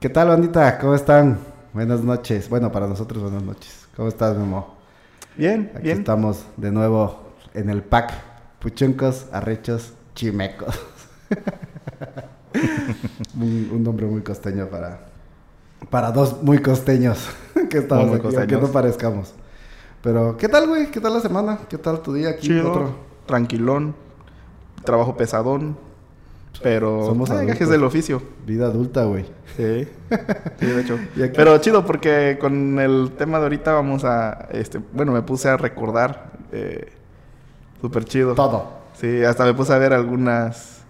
¿Qué tal, bandita? ¿Cómo están? Buenas noches. Bueno, para nosotros, buenas noches. ¿Cómo estás, Memo? Bien, Aquí bien. estamos de nuevo en el pack. Puchuncos, arrechos, chimecos. un, un nombre muy costeño para, para dos muy costeños que estamos Muy aquí, aunque costeños. no parezcamos. Pero, ¿qué tal, güey? ¿Qué tal la semana? ¿Qué tal tu día aquí? Chido, Otro- tranquilón, trabajo pesadón, pero Somos adultos. gajes del oficio. Vida adulta, güey. Sí, sí, de hecho. Pero chido porque con el tema de ahorita vamos a, este, bueno, me puse a recordar, eh, súper chido. Todo. Sí, hasta me puse a ver algunas,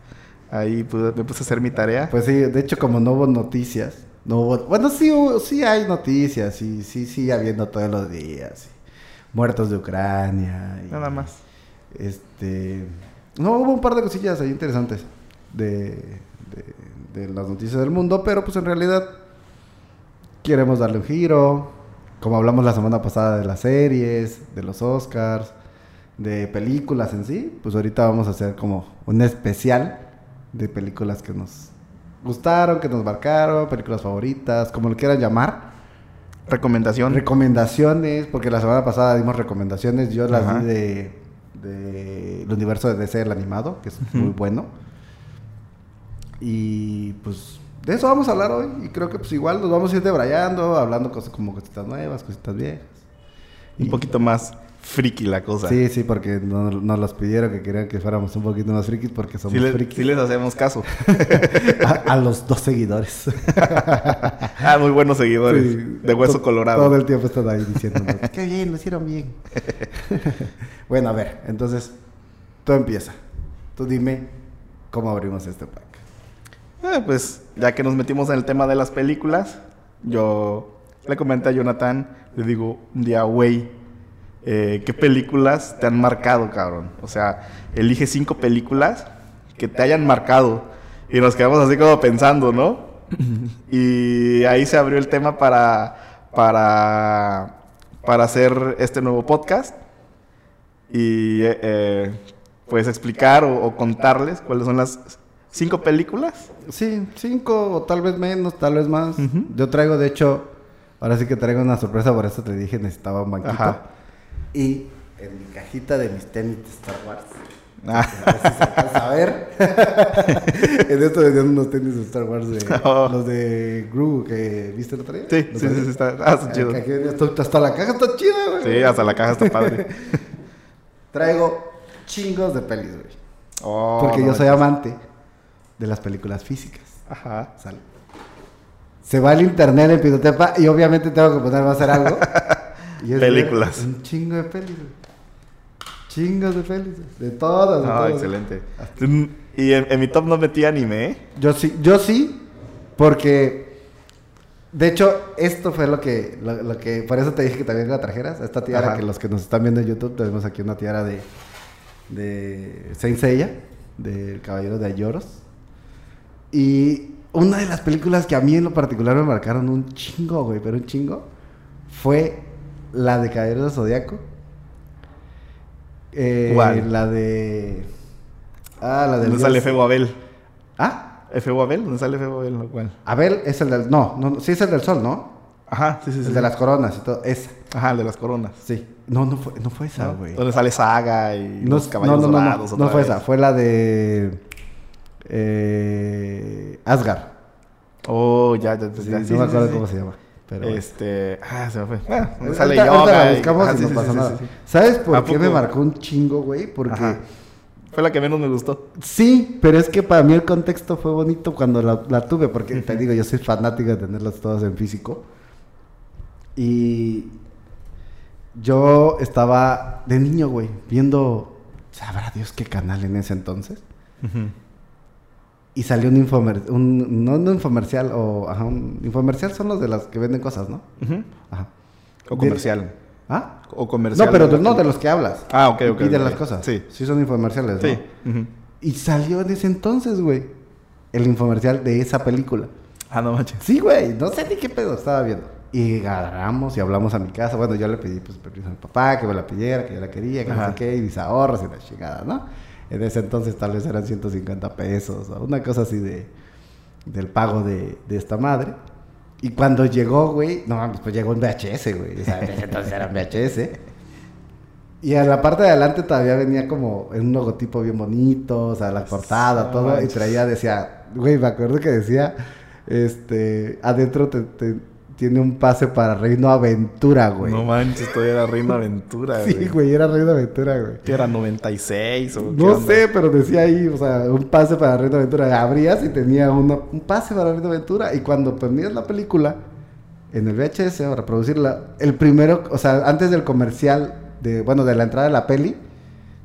ahí pude- me puse a hacer mi tarea. Pues sí, de hecho, como no hubo noticias, no hubo... Bueno, sí, sí hay noticias, sí, sí, sí, habiendo todos los días. sí. Muertos de Ucrania. y, Nada más. Este... No, hubo un par de cosillas ahí interesantes de, de, de las noticias del mundo, pero pues en realidad queremos darle un giro, como hablamos la semana pasada de las series, de los Oscars, de películas en sí, pues ahorita vamos a hacer como un especial de películas que nos gustaron, que nos marcaron, películas favoritas, como lo quieran llamar. Recomendación. Recomendaciones, porque la semana pasada dimos recomendaciones, yo las Ajá. di de, de el universo de DC, el animado, que es muy bueno. Y pues de eso vamos a hablar hoy, y creo que pues igual nos vamos a ir debrayando, hablando cosas como cositas nuevas, cositas viejas. un poquito más friki la cosa. Sí, sí, porque no- nos los pidieron que querían que fuéramos un poquito más frikis porque somos Sí, le- frikis. sí les hacemos caso. a, a los dos seguidores. ah, muy buenos seguidores. Sí, de hueso to- colorado. Todo el tiempo están ahí diciéndonos, qué bien, lo hicieron bien. bueno, a ver, entonces, tú empieza. Tú dime cómo abrimos este pack. Eh, pues ya que nos metimos en el tema de las películas, yo le comenté a Jonathan, le digo un día, güey, eh, ¿qué películas te han marcado, cabrón? O sea, elige cinco películas que te hayan marcado. Y nos quedamos así como pensando, ¿no? y ahí se abrió el tema para, para, para hacer este nuevo podcast. Y eh, pues explicar o, o contarles cuáles son las cinco películas Sí, cinco o tal vez menos, tal vez más. Yo traigo, de hecho, ahora sí que traigo una sorpresa, por eso te dije necesitaba un banquito. Ajá. Y en mi cajita de mis tenis de Star Wars. Ah. A ver en esto venían unos tenis de Star Wars, de, Oh. los de Gru que viste el otro día. Sí, ¿Los sí, sí, está, ah, está Ah, chido. hasta- hasta la caja está chida, güey. Sí, hasta la caja está padre. Traigo chingos de pelis, güey. Oh, Porque no yo soy amante de las películas físicas. Ajá. Sale. Se va al internet en Pinotepa y obviamente tengo que ponerme a hacer algo. Y es Películas. Un chingo de pelis. Chingos de pelis. De todas, de Ah, todas. excelente. Mm, Y en, en mi top no metí anime, ¿eh? Yo sí, yo sí, porque de hecho esto fue lo que, lo, lo que, por eso te dije que también la trajeras, esta tiara Ajá. que los que nos están viendo en YouTube tenemos aquí una tiara de, de Saint Seiya, del Caballero de Ayoros, y una de las películas que a mí en lo particular me marcaron un chingo, güey, pero un chingo, fue la de Caballero del Zodiaco. Eh, ¿Cuál? La de... Ah, la de... ¿Dónde sale Febo Abel? ¿Ah? ¿Febo Abel? ¿Dónde sale Febo Abel? ¿O ¿Cuál? Abel es el del. No, no, no, sí es el del sol, ¿no? Ajá, sí, sí, sí. el de las coronas y todo. Esa. Ajá, el de las coronas. Sí. No, no fue, no fue esa, ¿no? güey. Donde sale Saga y No, los no, caballos no, no, dorados. no, otra no fue vez. esa. Fue la de. Eh, Asgard. Oh, ya, ya, ya. Sí, ya, no sí, me sí, acuerdo sí, cómo sí. se llama. Pero. bueno. Este. Ah, se me fue. Ah, Ahorita- sale ahorita yoga. la buscamos ajá, y sí, no sí, pasa sí, nada. sí, sí. ¿Sabes por ¿A qué me poco? marcó un chingo, güey? Porque. Ajá. Fue la que menos me gustó. Sí, pero es que para mí el contexto fue bonito cuando la, la tuve, porque te digo, yo soy fanático de tenerlas todas en físico. Y yo estaba de niño, güey, viendo, sabrá Dios qué canal en ese entonces. Y salió un infomercial, un, no un infomercial, o, ajá, un infomercial son los de las que venden cosas, ¿no? Ujú. Ajá. O comercial. ¿Ah? O comercial. No, pero de- no de los que hablas. Ah, ok, ok, Y de las cosas. Sí. Sí son infomerciales, ¿no? Sí. Y salió en ese entonces, güey, el infomercial de esa película. Ah, no manches. Sí, güey, no sé ni qué pedo estaba viendo. Y agarramos y hablamos a mi casa. Bueno, yo le pedí pues, permiso a mi papá que me la pidiera, que yo la quería, que no Ajá. sé qué, y mis ahorros y la chingada, ¿no? En ese entonces tal vez eran 150 pesos o una cosa así de del pago de, de esta madre. Y cuando llegó, güey, no mames, pues llegó en VHS, güey. O sea, en ese entonces era en VHS. Y en la parte de adelante todavía venía como en un logotipo bien bonito, o sea, la portada, todo. Y traía, decía, güey, me acuerdo que decía, este, adentro te, te- tiene un pase para Reino Aventura, güey. No manches, todavía era Reino Aventura, güey. sí, güey, era Reino Aventura, güey. ¿Qué era 96 o No onda? sé, pero decía ahí, o sea, un pase para Reino Aventura. Abrías y tenía una- un pase para Reino Aventura. Y cuando ponías la película en el VHS o reproducirla, el primero, o sea, antes del comercial, de bueno, de la entrada de la peli,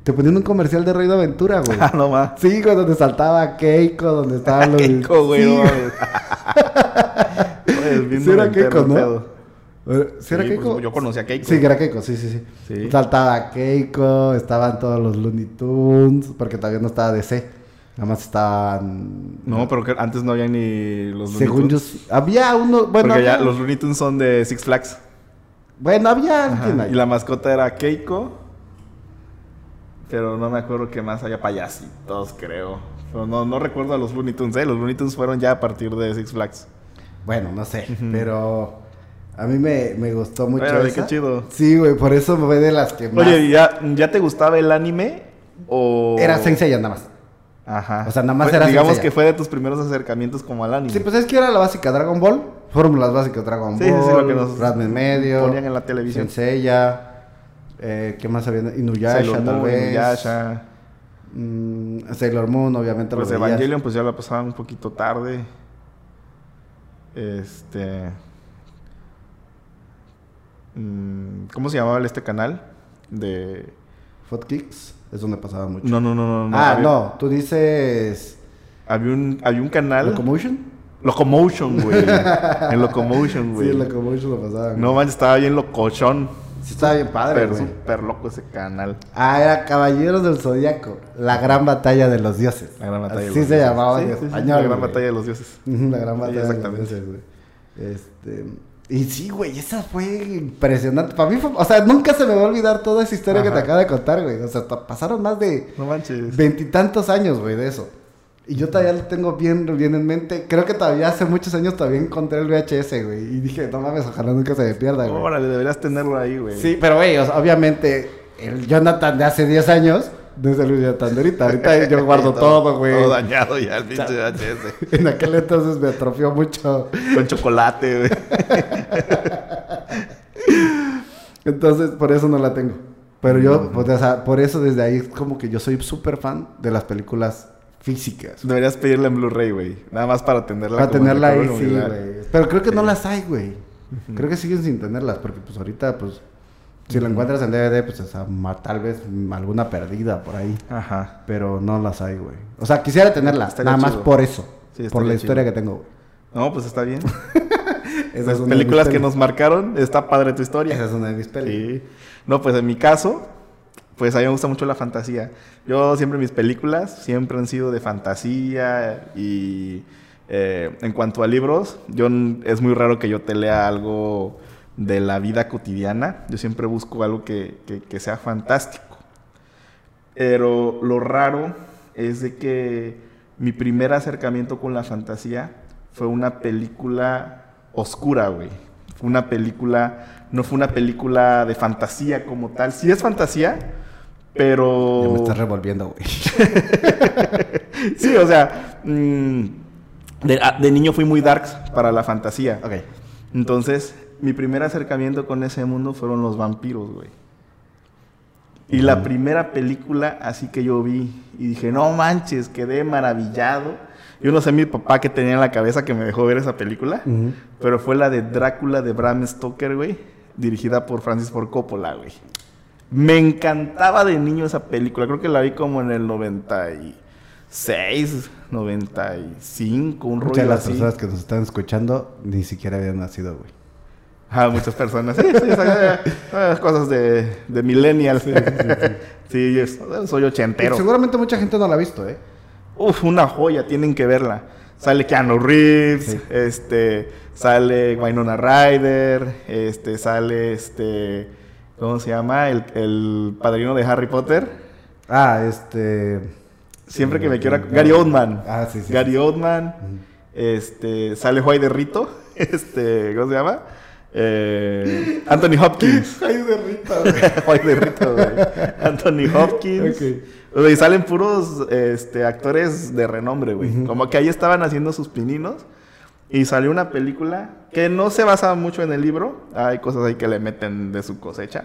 te ponían un comercial de Reino Aventura, güey. Ah, no más. Sí, güey, donde saltaba Keiko, donde estaban los... Keiko, güey, Sí, no. Bien Sí era Keiko, ¿no? pedo. ¿Sí era Sí, Keiko? pues, yo conocí a Keiko. Sí, que era Keiko, sí, sí, sí, Sí. Saltaba Keiko, estaban todos los Looney Tunes, porque todavía no estaba DC. Nada más estaban... No, pero que antes no había ni los Looney Según yo, Tunes. sí- había uno, bueno, Porque ya los Looney Tunes son de Six Flags. bueno, había alguien ahí. Y la mascota era Keiko. Pero no me acuerdo que más había payasitos, creo. Pero no, no recuerdo a los Looney Tunes, ¿eh? Los Looney Tunes fueron ya a partir de Six Flags. Bueno, no sé, pero a mí me, me gustó mucho esa. qué chido. Sí, güey, por eso fue de las que más... Oye, ¿y ¿ya, ¿ya te gustaba el anime? O... Era Saint Seiya nada más. Ajá. O sea, nada más Fue- era Digamos que fue de tus primeros acercamientos como al anime. Sí, pues es que era la básica Dragon Ball, fórmulas básicas Dragon Sí, sí, Ball, sí, lo que nos Ranma en medio, ponían en la televisión. Saint Seiya, eh, ¿qué más había? Inuyasha, Sailor tal Moon, vez. Inuyasha. Mm, Sailor Moon, obviamente Pues lo. Evangelion, pues ya la pasaban un poquito tarde. Este. mm, ¿Cómo se llamaba este canal? De. Hot Kicks, es donde pasaba mucho. No, no, no, no. no, ah, había, no, tú dices Había un, había un canal. Locomotion. Locomotion, güey. en Locomotion, güey. Sí, en Locomotion lo pasaban. no manches, estaba bien locochón. Sí, estaba bien padre, Pero güey. súper loco ese canal. Ah, era Caballeros del Zodíaco. La gran batalla de los dioses. La gran batalla de los se dioses. llamaba Sí, en sí, español. La gran güey. batalla de los dioses. La gran batalla exactamente. de los dioses, güey. Este. Y sí, güey, esa fue impresionante. Para mí fue. O sea, nunca se me va a olvidar toda esa historia que te acabo de contar, güey. O sea, pasaron más de No veintitantos años, güey, de eso. Y yo todavía lo tengo bien, bien en mente. Creo que todavía hace muchos años todavía encontré el VHS, güey. Y dije, no mames, ojalá nunca se me pierda, güey. Órale, deberías tenerlo ahí, güey. Sí, pero güey, o sea, obviamente, el Jonathan de hace 10 años no es el Jonathan de ahorita. Ahorita yo guardo todo, güey. Todo dañado ya el pinche VHS. En aquel entonces me atrofió mucho. Con chocolate, güey. Entonces, por eso no la tengo. Pero yo, pues, o sea, por eso desde ahí es como que yo soy súper fan de las películas físicas. Deberías pedirla en Blu-ray, güey. Nada más para tenerla. Para tenerla ahí, sí, güey. Pero creo que no las hay, güey. Creo que siguen sin tenerlas, porque pues ahorita, pues, si la encuentras en DVD, pues, o sea, tal vez mm, alguna perdida por ahí. Ajá. Pero no las hay, güey. O sea, quisiera tenerlas, Estaría nada más por eso. Sí, por la historia que tengo, güey. No, pues está bien. Esa Las es una de películas que nos marcaron, está padre tu historia. Esa es una de mis pelis. Sí. No, pues en mi caso, pues a mí me gusta mucho la fantasía. Yo siempre mis películas siempre han sido de fantasía y eh, en cuanto a libros, yo es muy raro que yo te lea algo de la vida cotidiana. Yo siempre busco algo que, que- que sea fantástico. Pero lo raro es de que mi primer acercamiento con la fantasía fue una película oscura, güey. Fue una película, no fue una película de fantasía como tal. Sí es fantasía, pero... Ya me estás revolviendo, güey. Sí, o sea, mm, de, a- de niño fui muy darks para la fantasía. ok. Entonces, mi primer acercamiento con ese mundo fueron los vampiros, güey. Y la primera película así que yo vi y dije, no manches, quedé maravillado. Yo no sé mi papá que tenía en la cabeza que me dejó ver esa película, pero fue la de Drácula de Bram Stoker, güey, dirigida por Francis Ford Coppola, güey. Me encantaba de niño esa película, creo que la vi como en el 96, 95, un Muchas rollo de las así. personas que nos están escuchando ni siquiera habían nacido, güey. Ah, muchas personas. Sí, sí, esas- cosas de, de millennial. Sí, soy ochentero. Seguramente mucha gente no la ha visto, ¿eh? Uf, una joya, tienen que verla. Sale Keanu Reeves, este, sale Winona Ryder, este, sale este, ¿cómo se llama? El, el padrino de Harry Potter. Ah, este... Siempre que me quiera... Gary Oldman. Ah, sí, sí. Gary Oldman. Este, sale Juay de Rito. este, ¿cómo se llama? Eh, Anthony Hopkins. Ay, de Rita, güey. De Rito, güey. Anthony Hopkins. Ok. Y salen puros este, actores de renombre, güey. Como que ahí estaban haciendo sus pininos. Y salió una película que no se basaba mucho en el libro. Hay cosas ahí que le meten de su cosecha.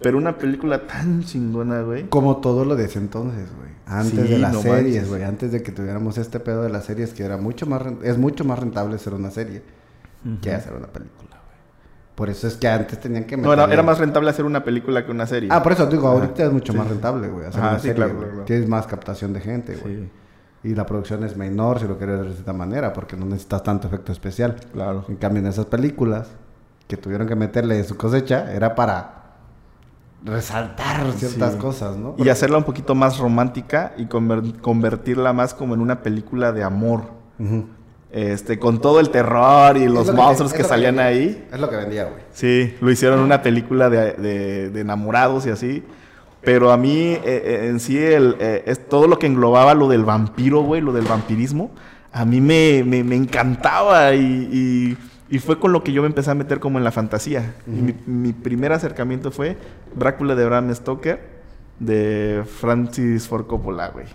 Pero una película tan chingona, güey. Como todo lo de ese entonces, güey. Antes Sí, de las no series, manches. güey. Antes de que tuviéramos este pedo de las series, que era mucho más es mucho más rentable hacer una serie que hacer una película, güey. Por eso es que antes tenían que No, era, más rentable hacer una película que una serie. Ah, por eso digo, Ajá. ahorita es mucho Sí. más rentable, güey. Hacer Ajá, una sí, serie, claro, güey. claro, claro. Tienes más captación de gente, güey. Y la producción es menor si lo quieres ver de esta manera, porque no necesitas tanto efecto especial. claro. En cambio, en esas películas que tuvieron que meterle de su cosecha, era para resaltar ciertas Sí. cosas, ¿no? Y hacerla un poquito más romántica y conver- convertirla más como en una película de amor. Este, con todo el terror y los lo monstruos que, salían vendía. ahí. Es lo que vendía, güey. Sí, lo hicieron una película de, de- de enamorados y así. Pero a mí, eh, eh, en sí, el, eh, es todo lo que englobaba lo del vampiro, güey, lo del vampirismo, a mí me, me- me encantaba y, y- y fue con lo que yo me empecé a meter como en la fantasía. Y mi, mi primer acercamiento fue Drácula de Bram Stoker de Francis Ford Coppola, güey.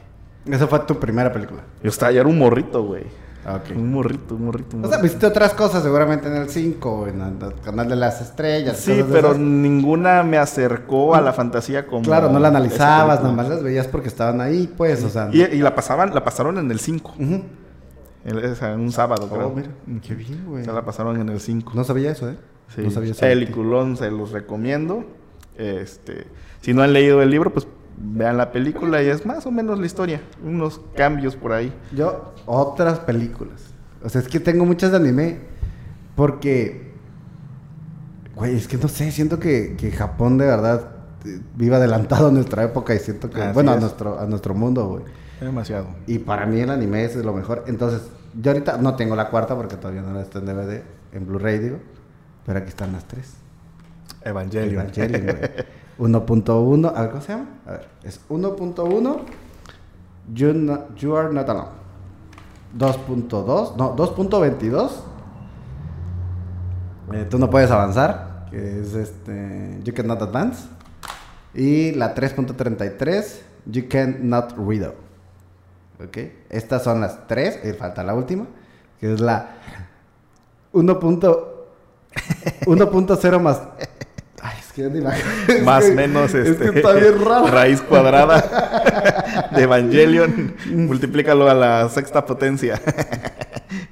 Esa fue tu primera película. Yo estaba, ya era un morrito, güey. Ah. Un morrito, un morrito, un O sea, morrito. viste otras cosas seguramente en el 5, en el canal de las estrellas. Sí, pero esas. ninguna me acercó a la fantasía como... Claro, no la analizabas, película. nomás las veías porque estaban ahí, pues, o sea. Y, y la pasaban, la pasaron en el 5. Ujú. En un sábado, creo. Oh, mira, qué bien, güey. O sea, la pasaron en el 5. No sabía eso, ¿eh? Sí. No sabía eso. Peliculón, se los recomiendo. Este, si no han leído el libro, pues vean la película y es más o menos la historia. Unos cambios por ahí. Yo, otras películas. O sea, es que tengo muchas de anime. Porque. Güey, es que no sé, siento que, que Japón de verdad eh, vive adelantado a nuestra época y siento que. Así bueno, a es. nuestro, a nuestro mundo, güey. Demasiado. Y para mí el anime es lo mejor. Entonces, yo ahorita no tengo la cuarta porque todavía no la está en DVD, en Blu-ray, digo. Pero aquí están las tres. Evangelion. Evangelion, güey. 1.1, a ver, ¿cómo se llama? A ver, es 1.1, you, are not alone. 2.2, no, 2.22, eh, tú no puedes avanzar, que es este, you cannot advance. Y la 3.33, you cannot read. ¿Ok? Estas son las tres, y falta la última, que es la 1. 1.0 más. Ya ni la- Más que- menos Es este, que está bien raro. raíz cuadrada de Evangelion. multiplícalo a la sexta potencia.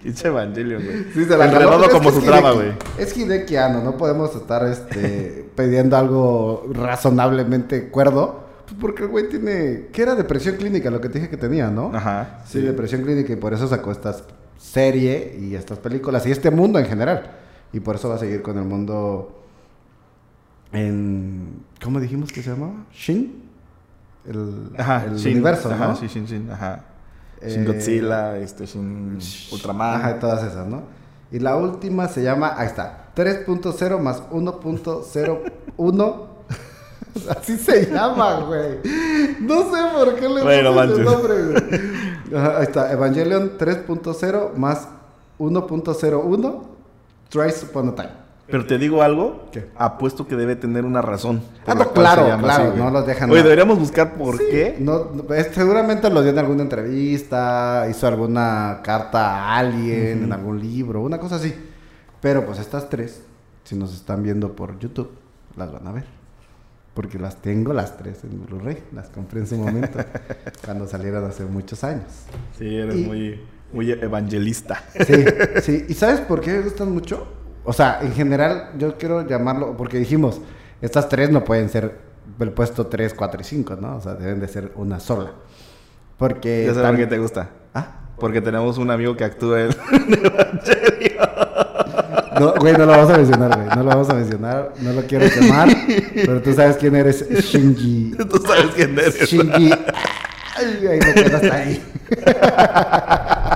Pinche Evangelion, güey. Sí, se la jaló, Enredado como su Hideki. güey. Es Hidekiano, no podemos estar este, pidiendo algo razonablemente cuerdo. pues Porque el güey tiene. ¿Qué era depresión clínica? Lo que te dije que tenía, ¿no? Ajá. Sí, depresión clínica y por eso sacó esta serie y estas películas y este mundo en general. Y por eso va a seguir con el mundo en... ¿Cómo dijimos que se llamaba? Shin. El, Ajá, el Shin, universo, ajá, ¿no? sí, Shin, Shin, ajá. Eh, Shin Godzilla, este, Shin Ultraman. Ajá, todas esas, ¿no? Y la última se llama, ahí está, 3.0 más 1.01. Así se llama, güey. No sé por qué le Bueno, puse ese manches. nombre, güey. Ajá, ahí está, Evangelion 3.0 más 1.01 Twice Upon a Time. Pero te digo algo, ¿Qué? apuesto que debe tener una razón. Ah, no, claro, claro, no los dejan Oye, nada. deberíamos buscar por qué. No, seguramente lo dio en alguna entrevista, hizo alguna carta a alguien, en algún libro, una cosa así. Pero pues estas tres, si nos están viendo por YouTube, las van a ver. Porque las tengo las tres en Blu-ray, las compré en su momento, cuando salieron hace muchos años. Sí, eres Y- muy, muy evangelista. Sí, sí. ¿Y sabes por qué me gustan mucho? O sea, en general, yo quiero llamarlo, porque dijimos, estas tres no pueden ser el puesto 3, 4 y 5, ¿no? O sea, deben de ser una sola. Porque... Ya sé por qué te gusta. Ah, Porque tenemos un amigo que actúa en... no, güey, no lo vamos a mencionar, güey. No lo vamos a mencionar, no lo quiero quemar. pero tú sabes quién eres, Shinji. Tú sabes quién eres. Shinji. Ay, ahí me quedo hasta ahí.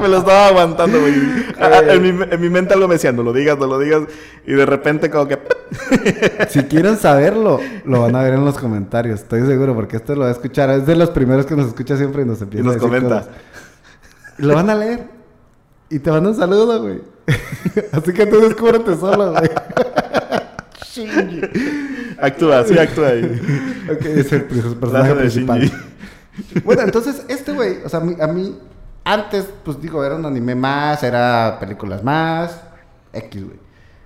Me lo estaba aguantando, güey. En, mi, en mi mente algo me decía, no lo digas, no lo digas. Y de repente como que... Si quieren saberlo, lo van a ver en los comentarios. Estoy seguro, porque esto lo va a escuchar. Es de los primeros que nos escucha siempre y nos empieza nos a decir comenta. cosas. Y lo van a leer. Y te manda un saludo, güey. Así que tú descúbrete solo, güey. Actúa, sí actúa ahí. Ok, es el personaje principal. Bueno, entonces, este güey, o sea, a mí, a mí, antes, pues digo, era un anime más, era películas más, X, güey.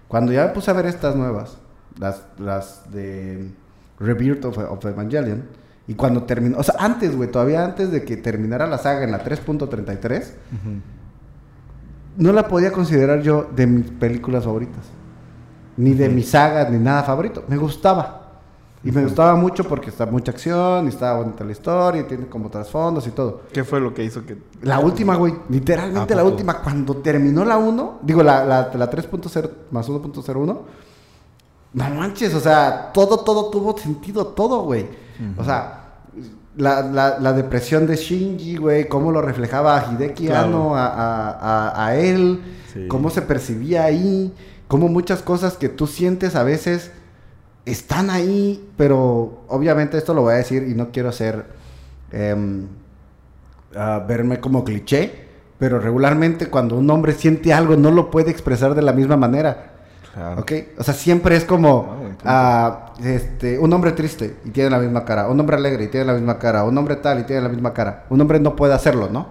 Cuando ya me puse a ver estas nuevas, las, las de Rebirth of, of Evangelion, y cuando terminó, o sea, antes, güey, todavía antes de que terminara la saga en la 3.33, no la podía considerar yo de mis películas favoritas. Ni de mis sagas, ni nada favorito. Me gustaba. Y me gustaba mucho porque está mucha acción, y estaba bonita la historia, y tiene como trasfondos y todo. ¿Qué fue lo que hizo que.? La última, güey, literalmente ¿A la última, cuando terminó la 1, digo, la, la, la 3.0 más 1.01, no manches, o sea, todo, todo tuvo sentido, todo, güey. O sea, la, la, la depresión de Shinji, güey, cómo lo reflejaba a Hideki Claro. Anno, a, a, a, a él, Sí. cómo se percibía ahí, cómo muchas cosas que tú sientes a veces están ahí, pero obviamente esto lo voy a decir y no quiero ser em, verme como cliché, pero regularmente cuando un hombre siente algo no lo puede expresar de la misma manera. Claro. ¿Ok? O sea, siempre es como Ah, ah, este, un hombre triste y tiene la misma cara, un hombre alegre y tiene la misma cara, un hombre tal y tiene la misma cara. Un hombre no puede hacerlo, ¿no?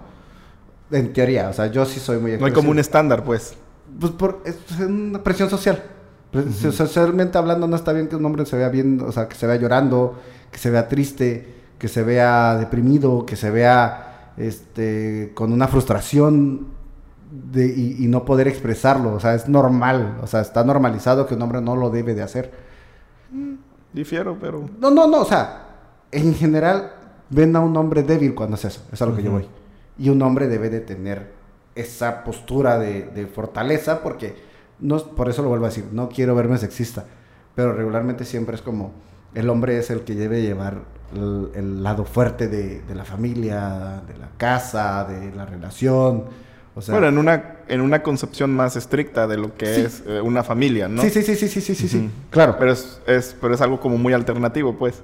En teoría, o sea, yo sí soy muy No hay como un estándar, pues. Pues por es una presión social. Pre- Socialmente hablando no está bien que un hombre se vea bien, o sea, que se vea llorando, que se vea triste, que se vea deprimido, que se vea este con una frustración de, y, y no poder expresarlo. O sea, es normal, o sea, está normalizado que un hombre no lo debe de hacer. Difiero, pero. No, no, no, o sea, en general ven a un hombre débil cuando hace eso, es a lo que yo voy. Y un hombre debe de tener esa postura de, de fortaleza porque, no, por eso lo vuelvo a decir, no quiero verme sexista, pero regularmente siempre es como el hombre es el que debe llevar el, lado fuerte de, de, la familia, de la casa, de la relación. O sea, bueno, en una, en una concepción más estricta de lo que es eh, una familia, ¿no? Sí, sí, sí, sí, sí, sí, sí, claro. Pero es, es, pero es algo como muy alternativo, pues.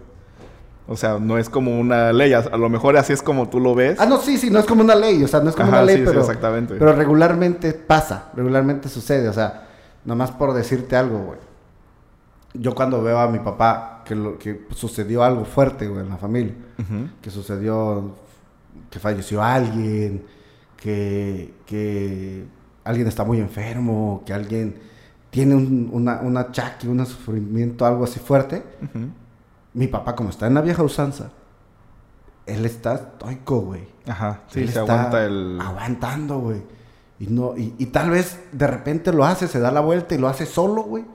O sea, no es como una ley, a, lo mejor así es como tú lo ves. Ah, no, sí, sí, no es como una ley, o sea, no es como una ley, pero regularmente pasa, regularmente sucede, o sea, nomás por decirte algo, güey. Yo cuando veo a mi papá que, lo, que sucedió algo fuerte, güey, en la familia, que sucedió, que falleció alguien, que, que alguien está muy enfermo, que alguien tiene un, una, un achaque, un sufrimiento, algo así fuerte, mi papá como está en la vieja usanza, él está estoico, güey. Ajá. Sí, Él se está aguanta el. Aguantando, güey. Y, no, y, y tal vez de repente lo hace, se da la vuelta y lo hace solo, güey.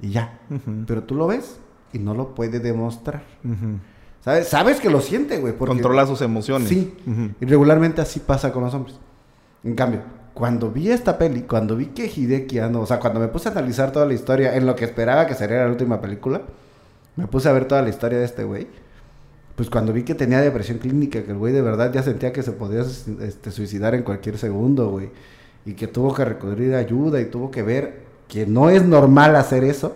Y ya. Pero tú lo ves y no lo puede demostrar. Ujú. ¿Sabes? Sabes que lo siente, güey. Controla sus emociones. Sí. Y regularmente así pasa con los hombres. En cambio, cuando vi esta peli, cuando vi que Hideki Anno, o sea, cuando me puse a analizar toda la historia en lo que esperaba que sería la última película, me puse a ver toda la historia de este güey. Pues cuando vi que tenía depresión clínica, que el güey de verdad ya sentía que se podía este, suicidar en cualquier segundo, güey. Y que tuvo que recurrir a ayuda y tuvo que ver que no es normal hacer eso.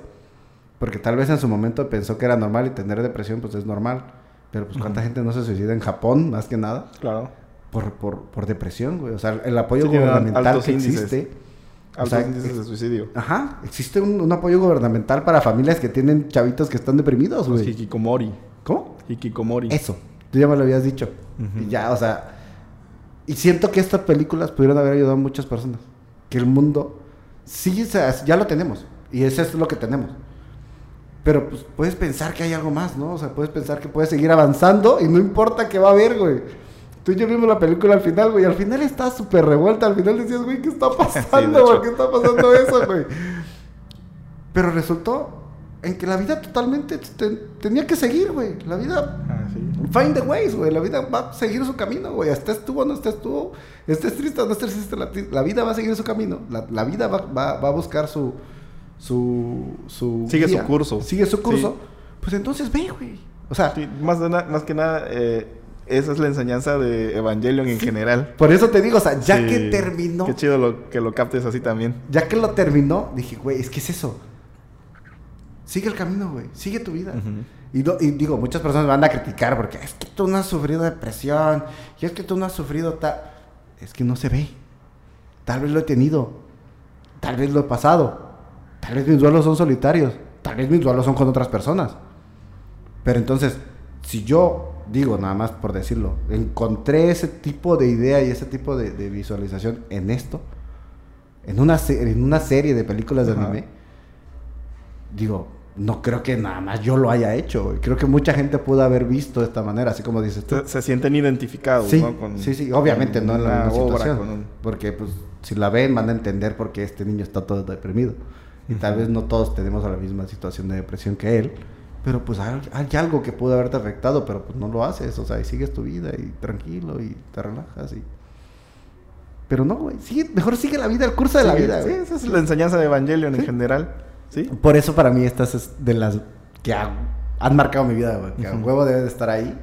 Porque tal vez en su momento pensó que era normal y tener depresión pues es normal. Pero pues cuánta gente no se suicida en Japón, más que nada Claro. por, por, por depresión, güey. O sea, el apoyo Sí, gubernamental que índices. existe. O Altos sea, índices de suicidio. Ajá, existe un, un apoyo gubernamental para familias que tienen chavitos que están deprimidos, Los güey. hikikomori. ¿Cómo? Hikikomori. Eso, tú ya me lo habías dicho. Ujú. Y ya, o sea, y siento que estas películas pudieron haber ayudado a muchas personas. Que el mundo, sí, ya lo tenemos. Y eso es lo que tenemos. Pero pues puedes pensar que hay algo más, ¿no? O sea, puedes pensar que puedes seguir avanzando y no importa qué va a haber, güey. Tú y yo vimos la película al final, güey. Al final está súper revuelta. Al final decías, güey, ¿qué está pasando? hecho. ¿Por qué está pasando eso, güey? Pero resultó en que la vida totalmente te- tenía que seguir, güey. La vida sí. Find the ways, güey. La vida va a seguir su camino, güey. Estés tú o no estés tú. Estés triste o no estés triste. La, la vida va a seguir su camino. La, la vida va, va- va a buscar su. Su. su Sigue guía. su curso. Sigue su curso. Sí. Pues entonces ve, güey. O sea, Sí, más, de más que nada, eh, esa es la enseñanza de Evangelion en Sí. general. por eso te digo, o sea, ya Sí. que terminó. Qué chido lo, que lo captes así también. Ya que lo terminó, dije, güey, es que es eso. Sigue el camino, güey. Sigue tu vida. Ujú. Y, do- y digo, muchas personas van a criticar porque es que tú no has sufrido depresión y es que tú no has sufrido tal. Es que no se ve. Tal vez lo he tenido. Tal vez lo he pasado. Tal vez mis duelos son solitarios. Tal vez mis duelos son con otras personas. Pero entonces, si yo digo, nada más por decirlo, encontré ese tipo de idea y ese tipo de, de visualización en esto, en una, en una serie de películas de Ajá. anime, digo, no creo que nada más yo lo haya hecho. Creo que mucha gente pudo haber visto de esta manera, así como dices tú. Se, se sienten identificados, Sí, ¿no? Con- sí, sí, obviamente no en la misma obra, situación. un- Porque pues si la ven van a entender por qué este niño está todo deprimido. Y tal vez no todos tenemos la misma situación de depresión que él. Pero pues hay, hay algo que pudo haberte afectado, pero pues no lo haces. O sea, y sigues tu vida y tranquilo y te relajas y... Pero no, güey. sigue- mejor sigue la vida, el curso de la vida. Sí, esa es la enseñanza de Evangelion en general. ¿Sí? Por eso para mí estas es de las que ha- han marcado mi vida, güey. Que a Ujú. huevo debe de estar ahí.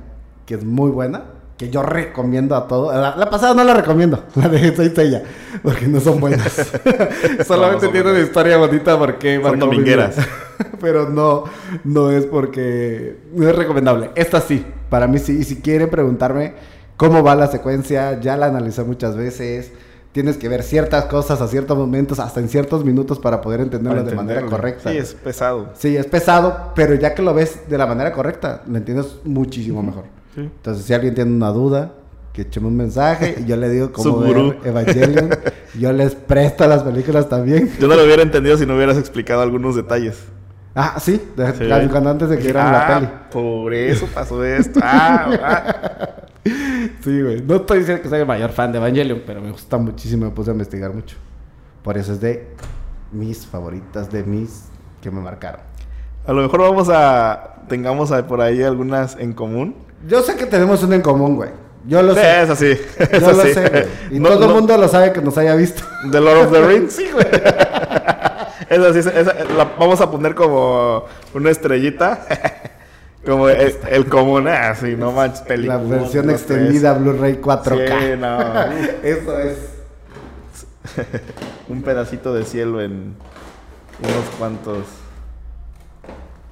Que es muy buena. Que yo recomiendo a todo. La, la pasada no la recomiendo. La de Soy Seiya. Porque no son buenas. Solamente son tiene una historia bonita porque Son domingueras. Pero no, no es porque... No es recomendable. Esta sí. Para mí sí. Y si quieren preguntarme cómo va la secuencia, ya la analicé muchas veces. Tienes que ver ciertas cosas a ciertos momentos, hasta en ciertos minutos para poder entenderlo Para de manera correcta. Sí, es pesado. Sí, es pesado, pero ya que lo ves de la manera correcta, lo entiendes muchísimo mejor. Sí. Entonces, si alguien tiene una duda, que echemos un mensaje y yo le digo cómo ver Evangelion. yo les presto las películas también. Yo no lo hubiera entendido si no hubieras explicado algunos detalles. Ah, sí, de- Sí. cuando antes de que era la Ah, peli. Por eso pasó esto. Ah, ah. Sí, güey. No estoy diciendo que soy el mayor fan de Evangelion, pero me gusta muchísimo, me puse a investigar mucho. Por eso es de mis favoritas, de mis que me marcaron. A lo mejor vamos a. Tengamos a- por ahí algunas en común. Yo sé que tenemos una en común, güey. Yo lo Sí, sé. es así. Yo Es lo así. sé, güey. Y No- todo el no- mundo lo sabe que nos haya visto. The Lord of the Rings. Sí, güey. Esa sí, esa- la vamos a poner como una estrellita. como el, el común, ah, sí, no manches, La película. versión extendida Blu-ray 4K. Sí, no. Eso es. Un pedacito de cielo en unos cuantos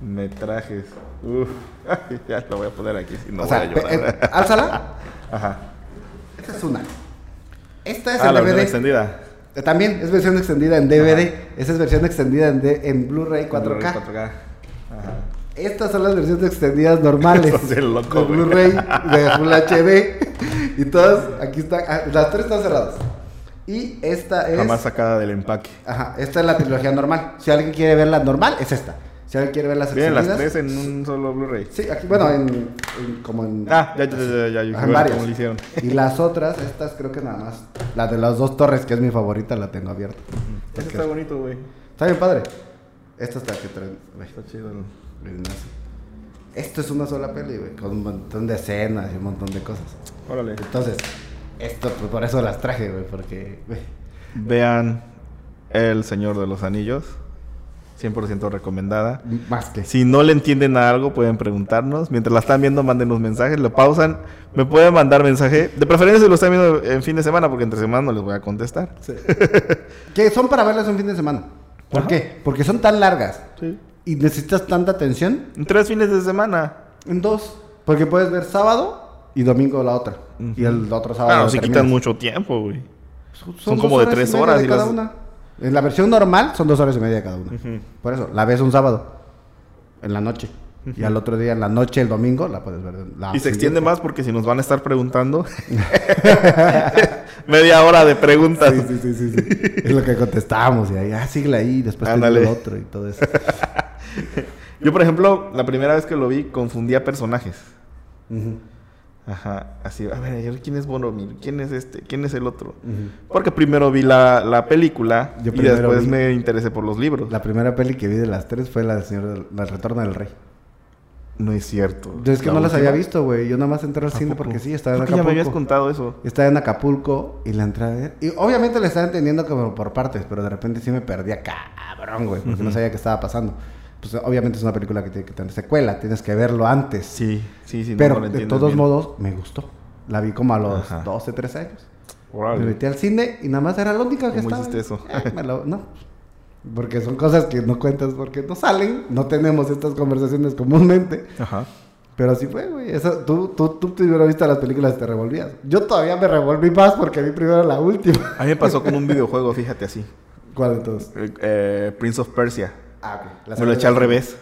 metrajes. Uf, ya lo voy a poner aquí, si no o voy sea, a llorar. eh, álzala. Ajá. Esta es una. Esta es Ah, el la versión extendida. Eh, También es versión extendida en DVD. Esa es versión extendida en, en Blu-ray 4K. 4K. Ajá. Estas son las versiones extendidas normales. Bien de. Blu-ray, de Full HD. Y todas, aquí están. ah, Las tres están cerradas. Y esta es. Jamás sacada del empaque. Ajá, esta es la trilogía normal. Si alguien quiere ver la normal, es esta. Si alguien quiere ver las Vienen las tres en un solo Blu-ray. Sí, aquí, bueno, en, en- como en. Ah, ya, ya, ya, ya, ya. yo ver varias. cómo lo hicieron. Y las otras, estas creo que nada más. La de las dos torres, que es mi favorita, la tengo abierta. Porque está bonito, güey. Está bien padre. Esta está que traen. Está chido. bien nazi. Esto es una sola peli, güey, con un montón de escenas y un montón de cosas. Órale. Entonces, esto, pues por eso las traje, güey, porque, güey. Vean El Señor de los Anillos. 100% recomendada. Más que. Si no le entienden a algo, pueden preguntarnos. Mientras la están viendo, mándenos mensajes, lo pausan. Me pueden mandar mensaje. De preferencia si lo están viendo en fin de semana, porque entre semana no les voy a contestar. Que son para verlas un fin de semana. ¿Por Ajá. qué? Porque son tan largas Sí. Y necesitas tanta atención En tres fines de semana. en dos. Porque puedes ver sábado y domingo la otra. Y el otro sábado. Claro, si terminas. quitan mucho tiempo, güey. Son, son como de tres horas de y cada las- una. En la versión normal son dos horas y media cada una. Por eso, la ves un sábado. En la noche. Y al otro día, en la noche, el domingo, la puedes ver. la Y se extiende más porque si nos van a estar preguntando. Media hora de preguntas. Sí, sí, sí, sí, sí. es lo que contestábamos. Y ahí, ah, síguele ahí. Después te Ándale. digo el otro y todo eso. Yo, por ejemplo, la primera vez que lo vi, confundía personajes. Ajá, así, a ver, ¿quién es Boromir? ¿Quién es este? ¿Quién es el otro? Porque primero vi la, la película Yo y después vi- me interesé por los libros. La primera peli que vi de las tres fue la del Señor la Retorno del Rey. No es cierto. Yo es que La no las había visto, güey. Yo nada más entré al ¿A cine porque sí, estaba en que ya me habías Acapulco. contado eso. Estaba en Acapulco y la entré a ver. Y obviamente la estaba entendiendo como por partes, pero de repente sí me perdía cabrón, güey, porque no sabía qué estaba pasando. Pues obviamente es una película que tiene que tener secuela, tienes que verlo antes. Sí, sí, sí. no, pero no lo de todos bien. modos me gustó. La vi como a los Ajá. 12, 13 años. Me metí al cine y nada más era la única que ¿Cómo estaba. hiciste eso? Eh, me lo- no. Porque son cosas que no cuentas porque no salen. No tenemos estas conversaciones comúnmente. Ajá. Pero así fue, güey. Eso, tú, tú, tú primero viste las películas y te revolvías. Yo todavía me revolví más porque vi primero la última. A mí me pasó con un videojuego, fíjate así. ¿Cuál de todos? Eh, eh, Prince of Persia. Ah, ok. La Me lo eché al revés.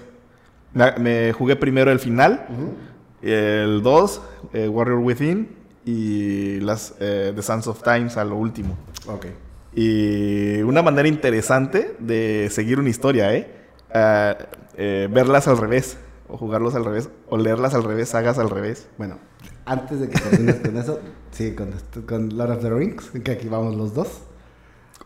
Me, me jugué primero el final, Ujú. el 2, eh, Warrior Within, y las eh, The Sands of Times a lo último. Ok. Y una manera interesante de seguir una historia, ¿eh? Ah, eh, verlas al revés, o jugarlos al revés, o leerlas al revés, sagas al revés. Bueno, antes de que termines con eso, sí, con, con Lord of the Rings, que aquí vamos los dos.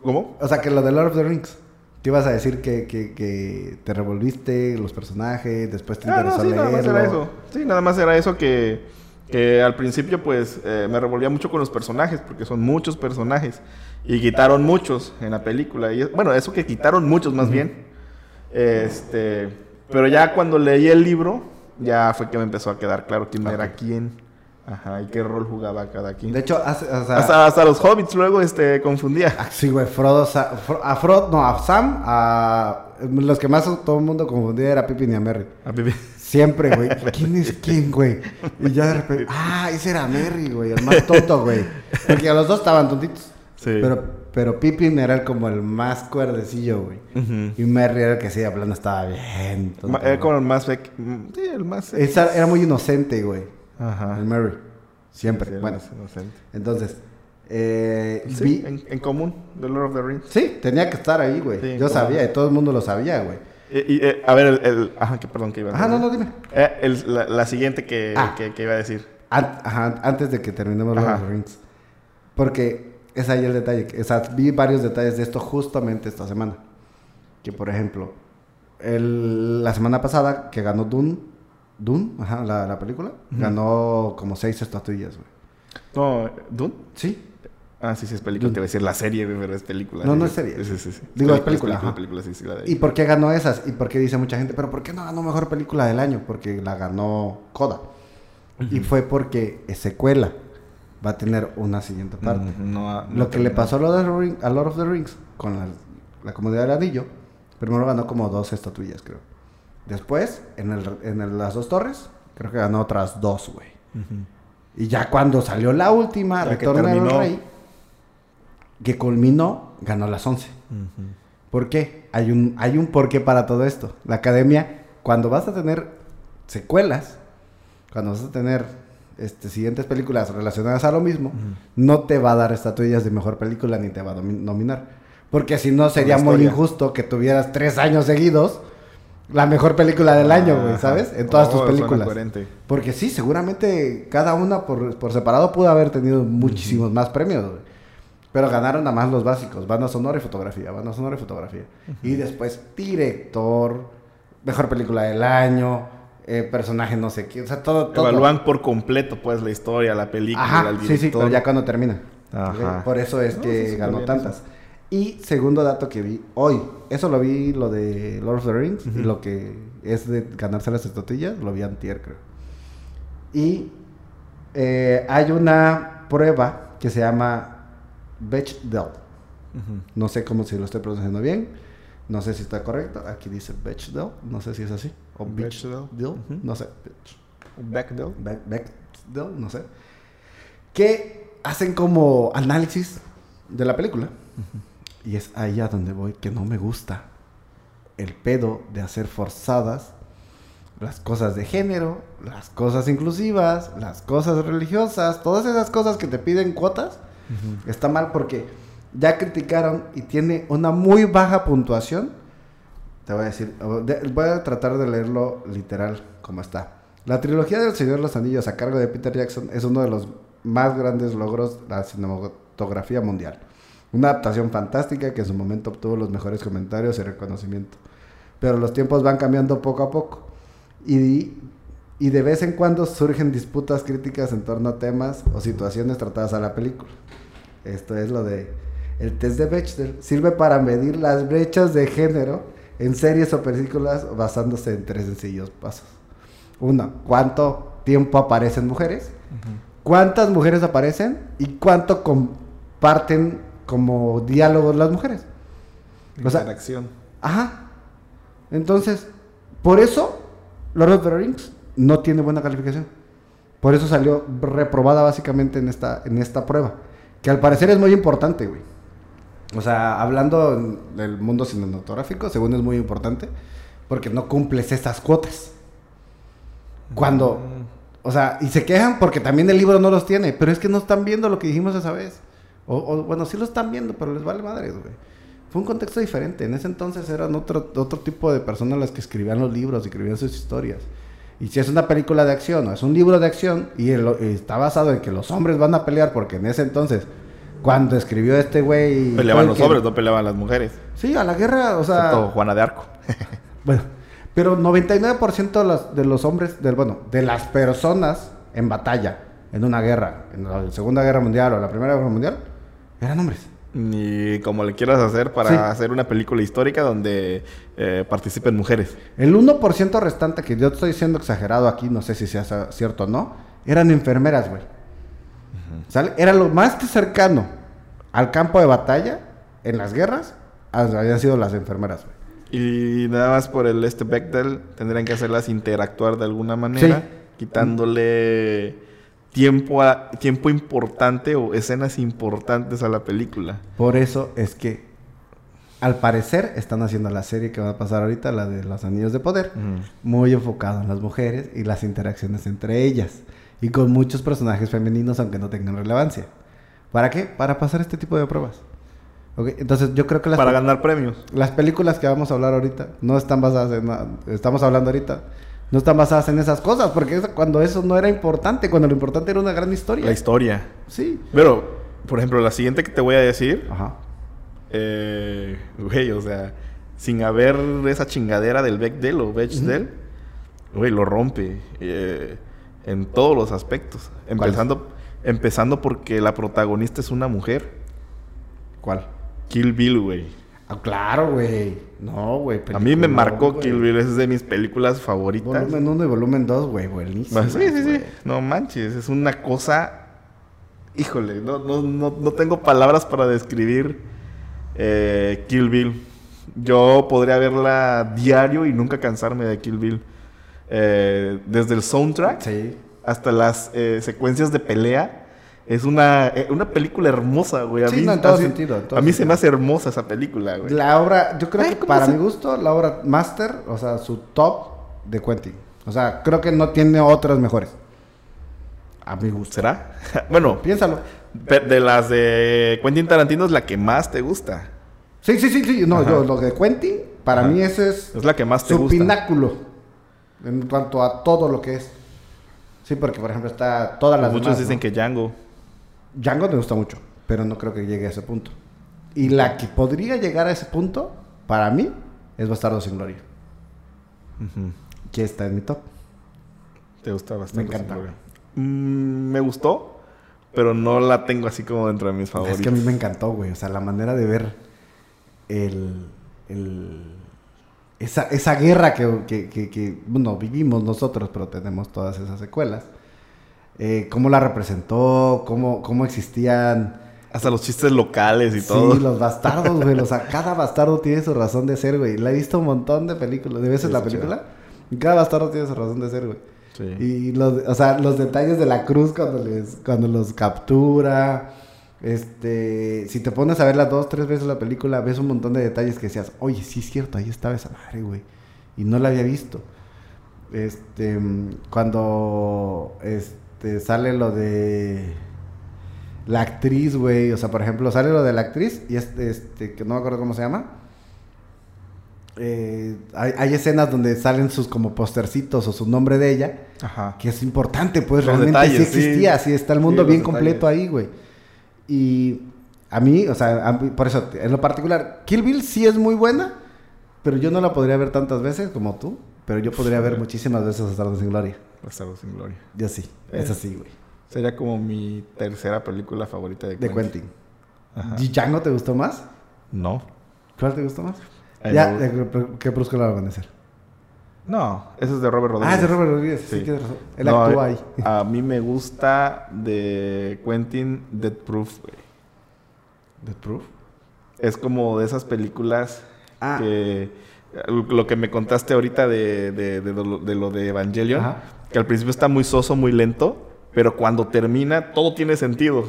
¿Cómo? O sea, que lo de Lord of the Rings. Te ibas a decir que, que, que te revolviste los personajes, después te Ah, no, interesó sí, nada más era eso. Sí, nada más era eso que, que al principio pues eh, me revolvía mucho con los personajes, porque son muchos personajes. Y quitaron muchos en la película. Y, bueno, eso que quitaron muchos más bien. Este, pero ya cuando leí el libro, ya fue que me empezó a quedar claro quién era quién. Ajá, y qué rol jugaba cada quien. De hecho, hasta, hasta los hobbits luego este, confundía. ah, sí, güey, Frodo, Sa- Fro- a Frodo, no, a Sam, a los que más todo el mundo confundía era Pippin y a Merry. A Pipi. Siempre, güey. ¿Quién es quién, güey? Y ya de repente, ah, ese era Merry, güey, el más tonto, güey. Porque los dos estaban tontitos. Sí. Pero, pero Pippin era el como el más cuerdecillo, güey. Ujú. Y Merry era el que sí, hablando estaba bien. tonto, Era como el más... mm, Sí, el más... Esa- era muy inocente, güey. Ajá. El Merry. Siempre. Sí, bueno, entonces, eh, Sí, vi- en, en común, The Lord of the Rings. Sí, tenía que estar ahí, güey. Sí, Yo sabía, y todo el mundo lo sabía, güey. Y, y, eh, a ver, el, el- Ajá, que perdón, que iba a Ajá, decir. no, no, dime. Eh, el- la, la siguiente que, Ah. que, que iba a decir. An- ajá, antes de que terminemos Lord Ajá. of the Rings. Porque es ahí el detalle. O sea, vi varios detalles de esto justamente esta semana. Que, por ejemplo, el- la semana pasada que ganó Dune, Dune, ajá, la, la película, ganó como seis estatuillas, güey. No, ¿Dune? Sí. Ah, sí, sí, es película. Dune. Te iba a decir la serie, güey, pero es película. No, no es serie. Sí, sí, sí. Digo, es película, película, ajá. película, sí, sí, la de ¿Y por qué ganó esas? ¿Y por qué dice mucha gente, pero por qué no ganó mejor película del año? Porque la ganó Coda. Y fue porque es secuela. Va a tener una siguiente parte. Mm, no, no Lo que le pasó a Lord, of the Ring- a Lord of the Rings con la, la comunidad del anillo, primero ganó como dos estatuillas, creo. Después, en, el, en el- las dos torres, creo que ganó otras dos, güey. Y ya cuando salió la última, Ya que Retorno del. Rey, que culminó, ganó las once. Ujú. ¿Por qué? Hay un, hay un porqué para todo esto. La academia, cuando vas a tener secuelas, cuando vas a tener este, siguientes películas relacionadas a lo mismo, no te va a dar estatuillas de mejor película ni te va a nominar. Porque si no sería muy injusto que tuvieras tres años seguidos la mejor película del año, güey. ¿sabes? En todas Oh, tus suena películas. Porque sí, seguramente cada una por, por separado pudo haber tenido muchísimos más premios, güey. Pero ganaron nada más los básicos, banda sonora y fotografía, banda sonora y fotografía. Y después director, mejor película del año, eh, personaje no sé qué, o sea, todo, todo. Evalúan por completo, pues, la historia, la película, Ajá, el sí, sí, director. pero ya cuando termina. Por eso es No, que sí, sí, ganó tantas. Y segundo dato que vi hoy, eso lo vi lo de Lord of the Rings y lo que es de ganarse las estatuillas, lo vi antier, creo. Y eh, hay una prueba que se llama Bechdel. Ujú. No sé cómo si lo estoy pronunciando bien. No sé si está correcto. Aquí dice Bechdel. No sé si es así. O Bechdel. No sé. Bech- Bechdel. Be- Bechdel, no sé. Que hacen como análisis de la película. Y es ahí a donde voy que no me gusta. El pedo de hacer forzadas las cosas de género, las cosas inclusivas, las cosas religiosas, todas esas cosas que te piden cuotas. Está mal porque ya criticaron y tiene una muy baja puntuación. Te voy a decir, de- voy a tratar de leerlo literal como está. La trilogía del Señor de los Anillos a cargo de Peter Jackson es uno de los más grandes logros de la cinematografía mundial. Una adaptación fantástica que en su momento obtuvo los mejores comentarios y reconocimiento. Pero los tiempos van cambiando poco a poco. Y, y de vez en cuando surgen disputas críticas en torno a temas o situaciones tratadas a la película. Esto es lo de el test de Bechdel. Sirve para medir las brechas de género en series o películas basándose en tres sencillos pasos. Uno, ¿cuánto tiempo aparecen mujeres? ¿Cuántas mujeres aparecen? ¿Y cuánto comparten como diálogos las mujeres? O sea, Interacción. Ajá. Entonces, por eso, Lord of the Rings no tiene buena calificación. Por eso salió reprobada básicamente en esta, en esta prueba. Que al parecer es muy importante, güey. O sea, hablando del mundo cinematográfico, según es muy importante, porque no cumples esas cuotas. Cuando, o sea, y se quejan porque también el libro no los tiene, pero es que no están viendo lo que dijimos esa vez. O, o, bueno, sí lo están viendo, pero les vale madres, güey. Fue un contexto diferente. En ese entonces eran otro, otro tipo de personas las que escribían los libros, escribían sus historias. Y si es una película de acción o es un libro de acción y el- está basado en que los hombres van a pelear, porque en ese entonces, cuando escribió este güey... Peleaban los hombres, no peleaban las mujeres. Sí, a la guerra, o sea... Excepto Juana de Arco. Bueno, pero 99% de los, de los hombres, del, bueno, de las personas en batalla, en una guerra, en la Segunda Guerra Mundial o la Primera Guerra Mundial, eran hombres. Ni como le quieras hacer para Sí. hacer una película histórica donde eh, participen mujeres. El 1% restante, que yo estoy siendo exagerado aquí, no sé si sea cierto o no, eran enfermeras, güey. Era lo más que cercano al campo de batalla en las guerras, habían sido las enfermeras, güey. Y nada más por el este Bechdel tendrían que hacerlas interactuar de alguna manera, Sí. quitándole tiempo a, tiempo importante o escenas importantes a la película. Por eso es que, al parecer, están haciendo la serie que va a pasar ahorita, la de los Anillos de Poder, muy enfocado en las mujeres y las interacciones entre ellas. Y con muchos personajes femeninos, aunque no tengan relevancia. ¿Para qué? Para pasar este tipo de pruebas. Entonces, yo creo que las, Para ganar premios. las películas que vamos a hablar ahorita no están basadas en. Estamos hablando ahorita. No están basadas en esas cosas, porque cuando eso no era importante, cuando lo importante era una gran historia. La historia. Sí. Pero, por ejemplo, la siguiente que te voy a decir, Ajá. eh, güey, o sea, sin haber esa chingadera del Bechdel o Bechdel, güey, lo rompe eh, en todos los aspectos. Empezando, empezando porque la protagonista es una mujer. ¿Cuál? Kill Bill, güey. Ah, claro, güey. No, güey. A mí me marcó. Kill Bill, es de mis películas favoritas. Volumen 1 y volumen 2, güey. Buenísimo. Sí, sí, sí. No manches, es una cosa. Híjole, no, no, no, no tengo palabras para describir eh, Kill Bill. Yo podría verla diario y nunca cansarme de Kill Bill. Eh, desde el soundtrack Sí. hasta las eh, secuencias de pelea. Es una, eh, una película hermosa, güey. A Sí, mí, no, en todo así- sentido, en todo a mí se me hace hermosa esa película, güey. La obra, yo creo Ay, que ¿cómo para se- mi gusto, la obra master, o sea, su top de Quentin. O sea, creo que no tiene otras mejores. A mi gusto. ¿Será? bueno, Piénsalo. de las de Quentin Tarantino es la que más te gusta. Sí, sí, sí, sí. No, Ajá. yo, lo de Quentin, para Ajá. mí ese es Es la que más te su gusta. pináculo. En cuanto a todo lo que es. Sí, porque por ejemplo está todas las Muchos demás, dicen ¿no? que Django. Django me gusta mucho, pero no creo que llegue a ese punto. Y la que podría llegar a ese punto, para mí, es Bastardo sin Gloria. Que está en mi top. Te gusta bastante. Me encanta. Mm, me gustó, pero no la tengo así como dentro de mis favoritos. Es que a mí me encantó, güey. O sea, la manera de ver el... el- esa, esa guerra que, que, que, que, bueno, vivimos nosotros, pero tenemos todas esas secuelas. Eh, cómo la representó, cómo, cómo existían... Hasta los chistes locales y todo. Sí, los bastardos, güey. O sea, cada bastardo tiene su razón de ser, güey. La he visto un montón de películas, de veces Sí, la película. Y cada bastardo tiene su razón de ser, güey. Sí. Y los, o sea, los detalles de la cruz cuando les, cuando los captura. Este, si te pones a verla dos, tres veces la película, ves un montón de detalles que decías, oye, sí es cierto, ahí estaba esa madre, güey. Y no la había visto. Este, cuando este, sale lo de la actriz, güey. O sea, por ejemplo, sale lo de la actriz y este, este que no me acuerdo cómo se llama. Eh, hay, hay escenas donde salen sus como postercitos o su nombre de ella, Ajá. que es importante, pues Los realmente detalles, sí existía, sí, está el mundo bien detalles. completo ahí, güey. Y a mí, o sea, a mí- por eso, en lo particular, Kill Bill sí es muy buena, pero yo no la podría ver tantas veces como tú, pero yo podría ver muchísimas veces Bastardos sin Gloria. Bastardos sin Gloria. Yo sí, Eh. es así, güey. Sería como mi tercera película favorita de De Quentin. Quentin. Ajá. ¿Y Django te gustó más? No. ¿Cuál te gustó más? Ay, ya, me de- ¿qué brusco la van a hacer? No, ese es de Robert Rodríguez. Ah, es de Robert Rodríguez, sí, Sí. tienes razón. Él No, actúa a- ahí. A mí me gusta de Quentin Dead Proof, güey. ¿The Proof? Es como de esas películas Ah. que... Lo que me contaste ahorita de, de, de lo, de lo de Evangelion. Ajá. Que al principio está muy soso, muy lento, pero cuando termina todo tiene sentido.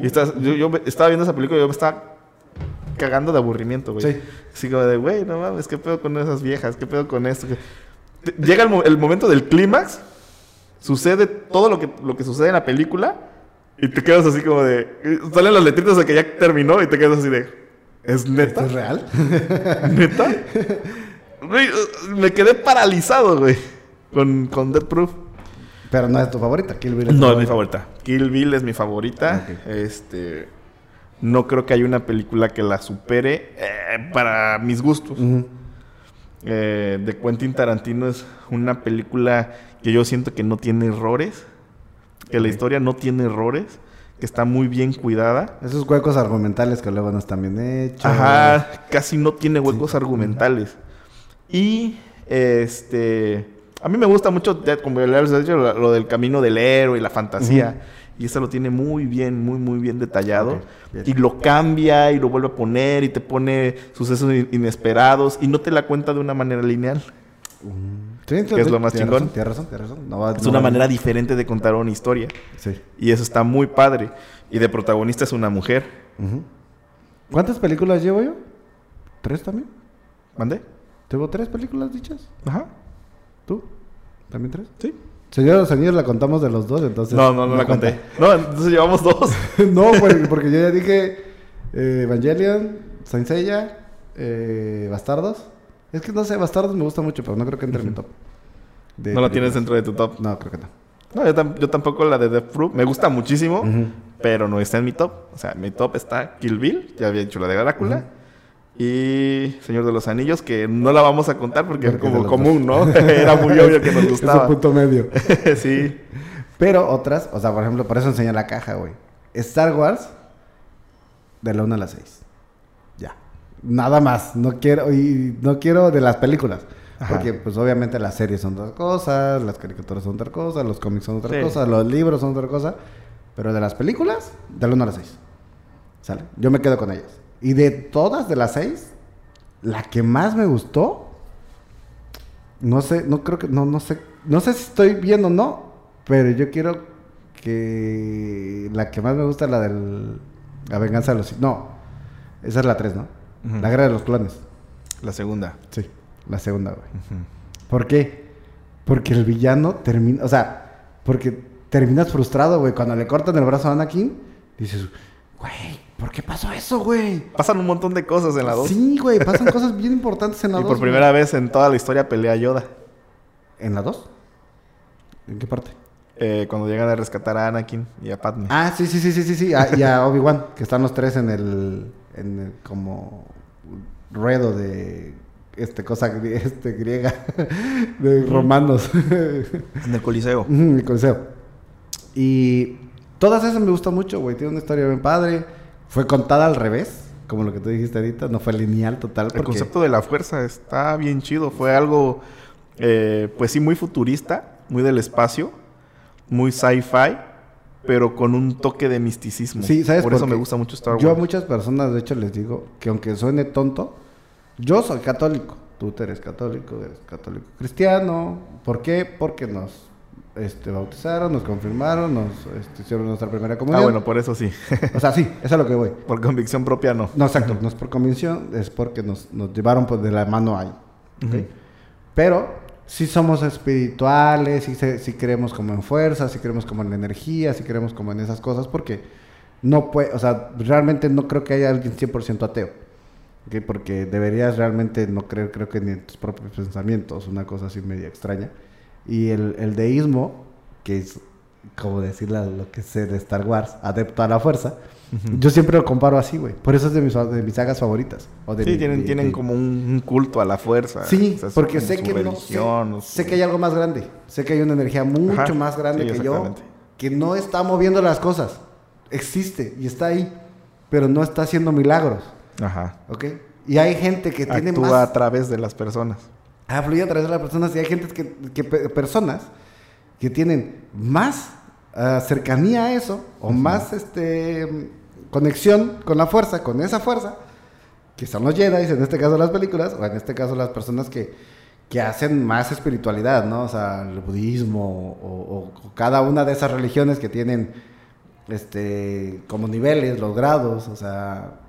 Y estás- yo, yo estaba viendo esa película y yo me estaba cagando de aburrimiento, güey. Sí. Así como de, güey, no mames, ¿qué pedo con esas viejas? ¿Qué pedo con esto? Llega el, mo- el momento del clímax, sucede todo lo que, lo que sucede en la película y te quedas así como de... Salen las letritas de que ya terminó y te quedas así de... ¿Es neta? ¿Esto es real? ¿Neta? Güey, me quedé paralizado, güey. Con, con Death Proof. Pero no es tu favorita, Kill Bill. es No, es mi favorita. Kill Bill es mi favorita. Ok. Este. No creo que haya una película que la supere eh, para mis gustos. Eh, de Quentin Tarantino es una película que yo siento que no tiene errores. Que la historia no tiene errores. Que está muy bien cuidada. Esos huecos argumentales que luego no están bien hechos. Ajá, casi no tiene huecos argumentales. Y este a mí me gusta mucho, como le habías dicho, lo, del camino del héroe y la fantasía. Y eso lo tiene muy bien, muy, muy bien detallado. Bien. Y lo cambia y lo vuelve a poner y te pone sucesos in- inesperados y no te la cuenta de una manera lineal. Sí, Que es lo más tienes chingón. razón, Tienes razón, tienes razón. No va- Es no una va- manera diferente de contar una historia. Sí. Y eso está muy padre. Y de protagonista es una mujer. ¿Cuántas películas llevo yo? ¿Tres también? ¿Mande? ¿Tengo tres películas dichas? Ajá. ¿Tú? ¿También tres? Sí. Señor los Anillos la contamos de los dos, entonces... No, no, no la cuenta. conté. No, entonces llevamos dos. no, porque, porque yo ya dije eh, Evangelion, Saint Seiya, eh, Bastardos. Es que no sé, Bastardos me gusta mucho, pero no creo que entre en mi top. de No la tienes dentro de tu top. No, creo que no. No, yo, tam- yo tampoco la de Death Proof. Me gusta muchísimo, pero no está en mi top. O sea, mi top está Kill Bill, ya había dicho la de Drácula. Y Señor de los Anillos, que no la vamos a contar porque es como común, ¿no? Era muy obvio que nos Es un gustaba. punto medio. sí. Pero otras, o sea, por ejemplo, por eso enseñé la caja, güey. Star Wars, de la 1 a la 6. Ya. Nada más. No quiero, y no quiero de las películas. Ajá. Porque, pues, obviamente las series son otra cosa, las caricaturas son otra cosa, los cómics son otra Sí. cosa, los libros son otra cosa. Pero de las películas, de la 1 a la 6. ¿Sale? Yo me quedo con ellas. Y de todas de las 6, la que más me gustó, no sé, no creo que, no, no sé, no sé si estoy bien o no, pero yo quiero que la que más me gusta es la del, la venganza de los, no, esa es la 3, ¿no? La guerra de los clones. La segunda. Sí. La segunda, güey. ¿Por qué? Porque el villano termina, o sea, porque terminas frustrado, güey, cuando le cortan el brazo a Anakin, dices, güey, ¿por qué pasó eso, güey? Pasan un montón de cosas en la 2. Sí, güey, pasan cosas bien importantes en la y 2. por primera vez en toda la historia pelea Yoda. ¿En la 2? ¿En qué parte? Eh, cuando llegan a rescatar a Anakin y a Padme. Ah, sí, sí, sí, sí, sí, sí. Ah, y a Obi-Wan, que están los tres en el, en el como ruedo de este cosa este griega de romanos. En el Coliseo. Ujú, el Coliseo. Y todas esas me gustan mucho, güey. Tiene una historia bien padre. Fue contada al revés, como lo que tú dijiste ahorita. No fue lineal total. El porque- concepto de la fuerza está bien chido. Fue algo, eh, pues sí, muy futurista, muy del espacio, muy sci-fi, pero con un toque de misticismo. Sí, ¿sabes Por eso por me gusta mucho Star Wars. Yo a muchas personas, de hecho, les digo que aunque suene tonto, yo soy católico. Tú eres católico, eres católico cristiano. ¿Por qué? Porque nos este, bautizaron, nos confirmaron, nos este, hicieron nuestra primera ah, comunión. bueno, por eso sí. O sea, sí, eso es a lo que voy. por convicción propia no. No, exacto, no es por convicción, es porque nos, nos llevaron pues, de la mano ahí. Pero sí somos espirituales, sí, sí creemos como en fuerza, sí creemos como en la energía, sí creemos como en esas cosas, porque no puede, o sea, realmente no creo que haya alguien 100% ateo. ¿ok? Porque deberías realmente no creer, creo que ni en tus propios pensamientos, una cosa así media extraña. Y el, el deísmo, que es como decir lo que sé de Star Wars, adepto a la fuerza, yo siempre lo comparo así, güey. Por eso es de mis, de mis sagas favoritas. o de Sí, mi- tienen, de- tienen de- como un, culto a la fuerza. Sí, O sea, porque sé que no sé, religión, o su- sé que hay algo más grande. Sé que hay una energía mucho Ajá, más grande sí, que yo que no está moviendo las cosas. Existe y está ahí, pero no está haciendo milagros, Ajá. ¿ok? Y hay gente que tiene Actúa más a través de las personas. Ah, fluye a través de las personas y hay gente que, que pe- personas que tienen más ah, cercanía a eso o más este conexión con la fuerza, con esa fuerza, que son los Jedi, en este caso las películas, o en este caso las personas que, que hacen más espiritualidad, ¿no? O sea, el budismo o, o cada una de esas religiones que tienen este como niveles, los grados, o sea,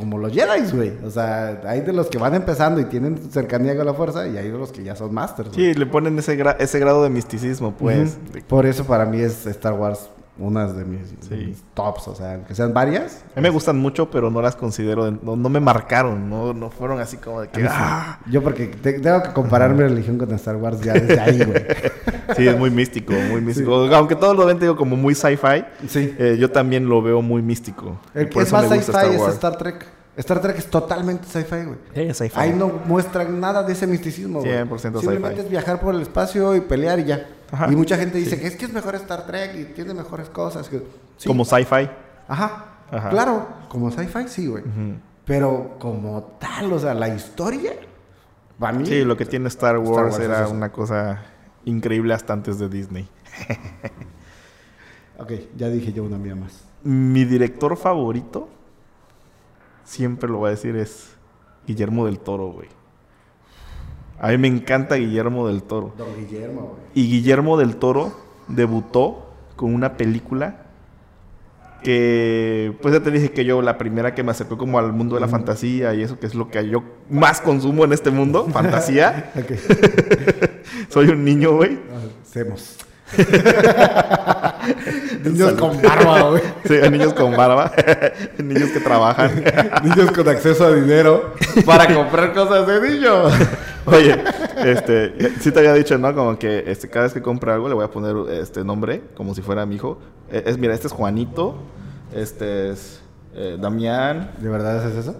como los Jedi, güey. O sea, hay de los que van empezando y tienen cercanía con la fuerza y hay de los que ya son masters. Sí, le ponen ese, gra- ese grado de misticismo, pues. Por eso para mí es Star Wars una de mis, de Sí. mis tops, o sea, que sean varias. A mí me gustan mucho, pero no las considero, de- no, no me marcaron, no, no fueron así como de que... sí. ¡ah! Yo porque te- tengo que comparar mi religión con Star Wars ya desde ahí, güey. Sí, es muy místico, muy místico. Aunque todos lo ven, te digo, como muy sci-fi, Sí. eh, yo también lo veo muy místico. El que es más sci-fi es. Star Trek. Star Trek es totalmente sci-fi, güey. Eh, sci-fi. Ahí no muestran nada de ese misticismo, güey. 100% Simplemente sci-fi. es viajar por el espacio y pelear y ya. Ajá. Y mucha gente dice que es que es mejor Star Trek y tiene mejores cosas. que- Sí. Como sci-fi. Ajá. Ajá. Claro, como sci-fi sí, güey. Pero como tal, o sea, la historia, para mí... Sí, lo que tiene Star Wars, Star Wars es era una cosa increíble hasta antes de Disney. Ok, ya dije yo una mía más. Mi director favorito, siempre lo voy a decir, es Guillermo del Toro, güey. A mí me encanta Guillermo del Toro. Don Guillermo, güey. Y Guillermo del Toro debutó con una película que, pues ya te dije que yo la primera que me acercó como al mundo de la fantasía y eso que es lo que yo más consumo en este mundo, fantasía. Soy un niño, güey. Hacemos. Niños con barba, güey. Sí, niños con barba, niños que trabajan. Niños con acceso a dinero para comprar cosas de niños. Oye, este, sí te había dicho, ¿no? Como que este, cada vez que compre algo le voy a poner este nombre, como si fuera mi hijo. Eh, Es, mira, este es Juanito, este es eh, Damián. ¿De verdad haces eso?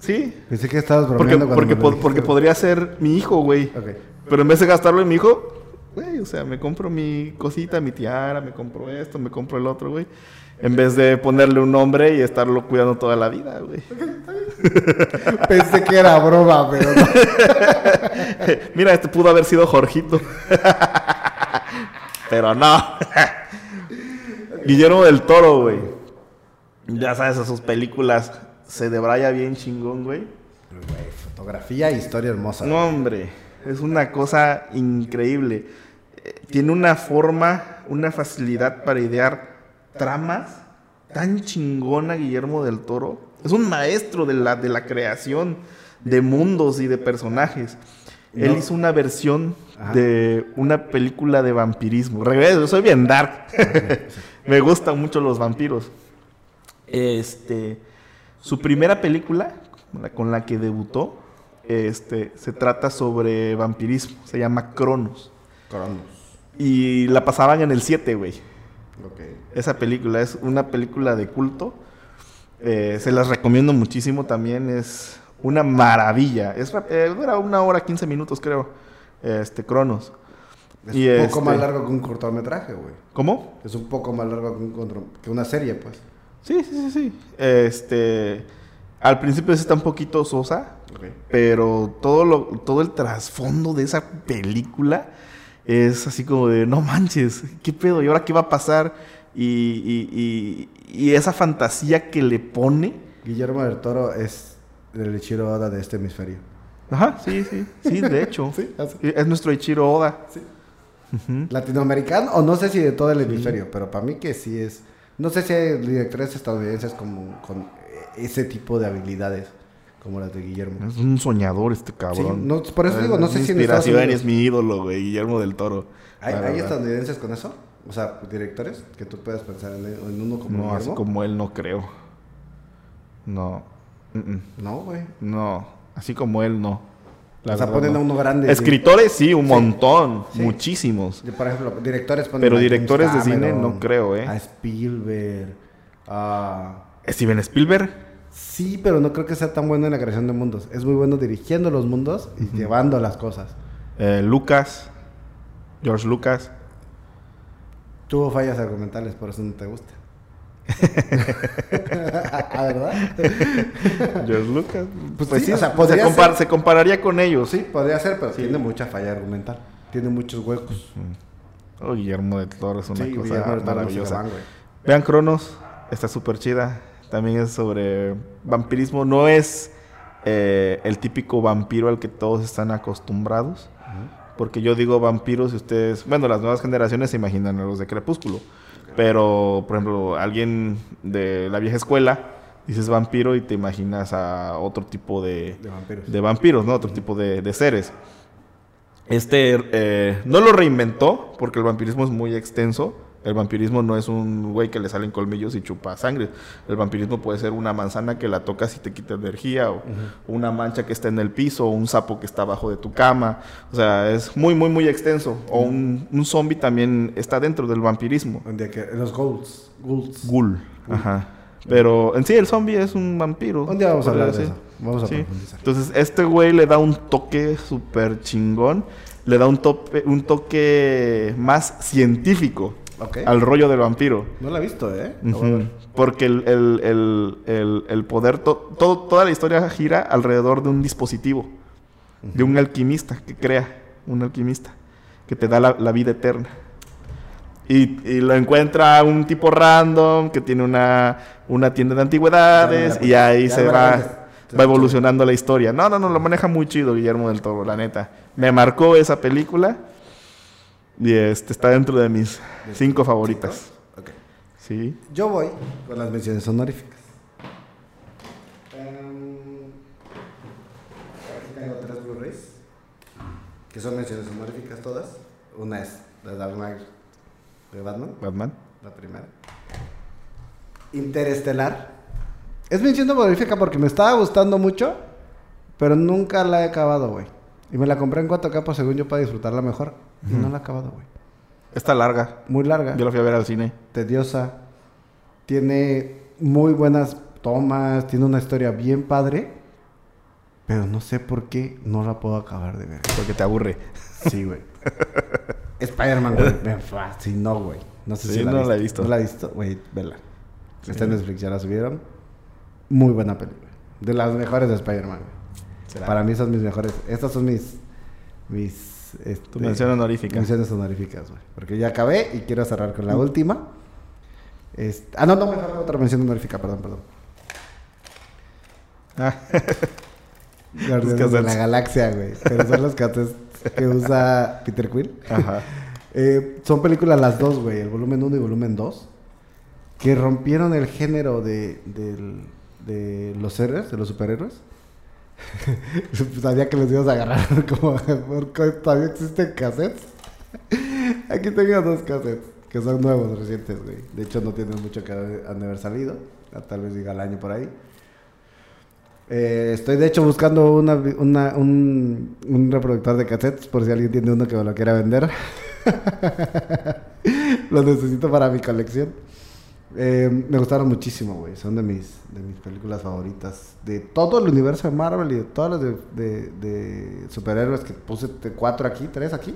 Sí, Pensé que estabas porque, bromeando cuando porque, me lo porque podría ser mi hijo, güey. Ok. Pero en vez de gastarlo en mi hijo, güey, o sea, me compro mi cosita, mi tiara, me compro esto, me compro el otro, güey. En vez de ponerle un nombre y estarlo cuidando toda la vida, güey. Pensé que era broma, pero no. Mira, este pudo haber sido Jorgito. Pero no. Guillermo del Toro, güey. Ya sabes, a sus películas se debraya bien chingón, güey. Güey, fotografía e historia hermosa. No, hombre. Es una cosa increíble. Eh, Tiene una forma, una facilidad para idear tramas tan chingona, Guillermo del Toro. Es un maestro de la, de la creación de mundos y de personajes. Él hizo una versión Ajá. de una película de vampirismo. Regreso, soy bien dark. Me gustan mucho los vampiros. Este, su primera película la- con la que debutó, este, se trata sobre vampirismo. Se llama Cronos. Cronos. Y la pasaban en el 7, güey. Ok. Esa película es una película de culto. Eh, se las recomiendo muchísimo también. Es una maravilla. Es, eh, dura una hora, 15 minutos, creo. Este, Cronos. Es Y un poco este- más largo que un cortometraje, güey. ¿Cómo? Es un poco más largo que, un que una serie, pues. Sí, sí, sí, sí. Este. Al principio sí está un poquito sosa. Pero todo, lo, todo el trasfondo de esa película es así como de, no manches, ¿qué pedo? ¿Y ahora qué va a pasar? Y, y- y- y esa fantasía que le pone. Guillermo del Toro es el Ichiro Oda de este hemisferio. Ajá, sí, sí, sí, de hecho. Sí, así. Es nuestro Ichiro Oda. Sí. Latinoamericano, o no sé si de todo el hemisferio, pero para mí que sí es. No sé si hay directores estadounidenses como, con ese tipo de habilidades como las de Guillermo. Es un soñador este Sí, cabrón. no, por eso digo, no Es sé mi si en inspiración es mi ídolo, güey, Guillermo del Toro. ¿Hay, estadounidenses con eso? O sea, directores que tú puedas pensar en, en uno como No, así como él no creo. No. No, güey. No, así como él no. La O sea, ponen no. a uno grande. Escritores sí, un Sí. montón, Sí. muchísimos. Por ejemplo, directores ponen Pero directores de cine no creo, ¿eh? A Spielberg. A... Steven Spielberg, Sí, pero no creo que sea tan bueno en la creación de mundos. Es muy bueno dirigiendo los mundos y llevando las cosas. eh, Lucas, George Lucas. Tuvo fallas argumentales, por eso no te gusta. ¿Ah, verdad? George Lucas. Pues sí, o sea, se, compar- se compararía con ellos. Sí, podría ser, pero tiene mucha falla argumental. Tiene muchos huecos. Oh, Guillermo del Toro es una Sí, cosa maravillosa. van. Vean Cronos, está súper chida. También es sobre vampirismo. No es eh, el típico vampiro al que todos están acostumbrados. Porque yo digo vampiros y ustedes, bueno, las nuevas generaciones se imaginan a los de Crepúsculo. Pero, por ejemplo, alguien de la vieja escuela, dices vampiro y te imaginas a otro tipo de, De vampiros. de vampiros, ¿no? Otro tipo de, de seres. Este eh, no lo reinventó porque el vampirismo es muy extenso. El vampirismo no es un güey que le salen colmillos y chupa sangre. El vampirismo puede ser una manzana que la tocas y te quita energía, o una mancha que está en el piso, o un sapo que está abajo de tu cama. O sea, es muy, muy, muy extenso. O un, un zombie también está dentro del vampirismo. Día que los ghouls. Ghouls. Ghoul. Ajá. Pero en sí el zombie es un vampiro. Un día vamos a hablar de eso. Vamos a Sí. profundizar. Entonces, este güey le da un toque súper chingón. Le da un, tope, un toque más científico Al rollo del vampiro. No la he visto, ¿eh? Porque el, el- el- poder, to- todo, toda la historia gira alrededor de un dispositivo, de un alquimista que crea, un alquimista, que te da la, la vida eterna. Y, y lo encuentra un tipo random que tiene una, una tienda de antigüedades Ya, y ahí ya se va, va evolucionando la historia. No, no, no, lo maneja muy chido Guillermo del Toro, la neta. Me marcó esa película y este, está dentro de mis cinco favoritas. Ok. Sí. Yo voy con las menciones honoríficas. Em, aquí tengo tres Blu-rays. Que son menciones honoríficas todas. Una es The Dark Knight de Batman, Batman. la primera. Interestelar. Es mención honorífica porque me estaba gustando mucho, pero nunca la he acabado, güey. Y me la compré en 4K, pues según yo para disfrutarla mejor. Y no la he acabado, güey. Está larga. Muy larga. Yo la fui a ver al cine. tediosa. Tiene muy buenas tomas, tiene una historia bien padre. Pero no sé por qué no la puedo acabar de ver. Porque te aburre. Sí, güey. Spider-Man, güey. Me fascinó, güey. No sé Sí, si la, no la he visto. No la he visto, güey. Vela. Sí. Está en Netflix, ya la subieron. Muy buena película. De las mejores de Spider-Man, güey. Para mí son mis mejores. Estas son mis. Mis. Este, Tu mención honorífica. Menciones honoríficas, güey. Porque ya acabé y quiero cerrar con la última. Este- ah, no, no, me falta otra mención honorífica, perdón, perdón. Ah, Guardianes de la Galaxia, güey. Pero son los cassettes que usa Peter Quill. Ajá. Eh, son películas las dos, güey. El volumen 1 y volumen 2. Que rompieron el género de los héroes, de los superhéroes. Sabía que los ibas a agarrar como todavía existen cassettes. Aquí tengo dos cassettes que son nuevos, recientes, güey. De hecho, no tienen mucho que haber salido. Tal vez diga el año por ahí. Eh, estoy de hecho buscando una, una- un, un reproductor de cassettes por si alguien tiene uno que me lo quiera vender. lo necesito para mi colección. Eh, me gustaron muchísimo, güey. Son de mis, de mis películas favoritas. De todo el universo de Marvel y de todas las de, de- de superhéroes que puse cuatro aquí, tres aquí.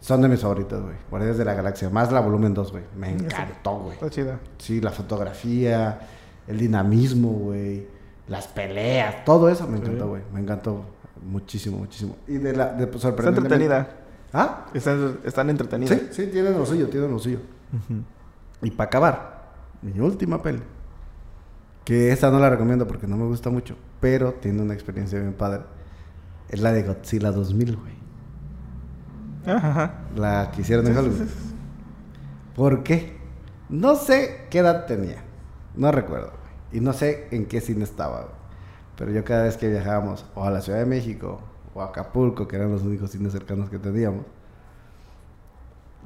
Son de mis favoritas, güey. Guardianes de la Galaxia. Más la volumen 2, güey. Me encantó, güey. Está chida. Sí, la fotografía, el dinamismo, güey, las peleas, todo eso me encantó, Sí. güey. Me encantó muchísimo, muchísimo. Y de la de pues, Está entretenida. ¿Ah? Están, están entretenidas. Sí, sí, tienen lo suyo, tienen lo suyo. Y para acabar, mi última peli. Que esta no la recomiendo porque no me gusta mucho, pero tiene una experiencia bien padre. Es la de Godzilla 2000, güey. Ajá, ajá. La que hicieron en Hollywood. ¿Por qué? No sé qué edad tenía. No recuerdo. güey. Y no sé en qué cine estaba. güey. Pero yo cada vez que viajábamos o a la Ciudad de México o a Acapulco, que eran los únicos cines cercanos que teníamos,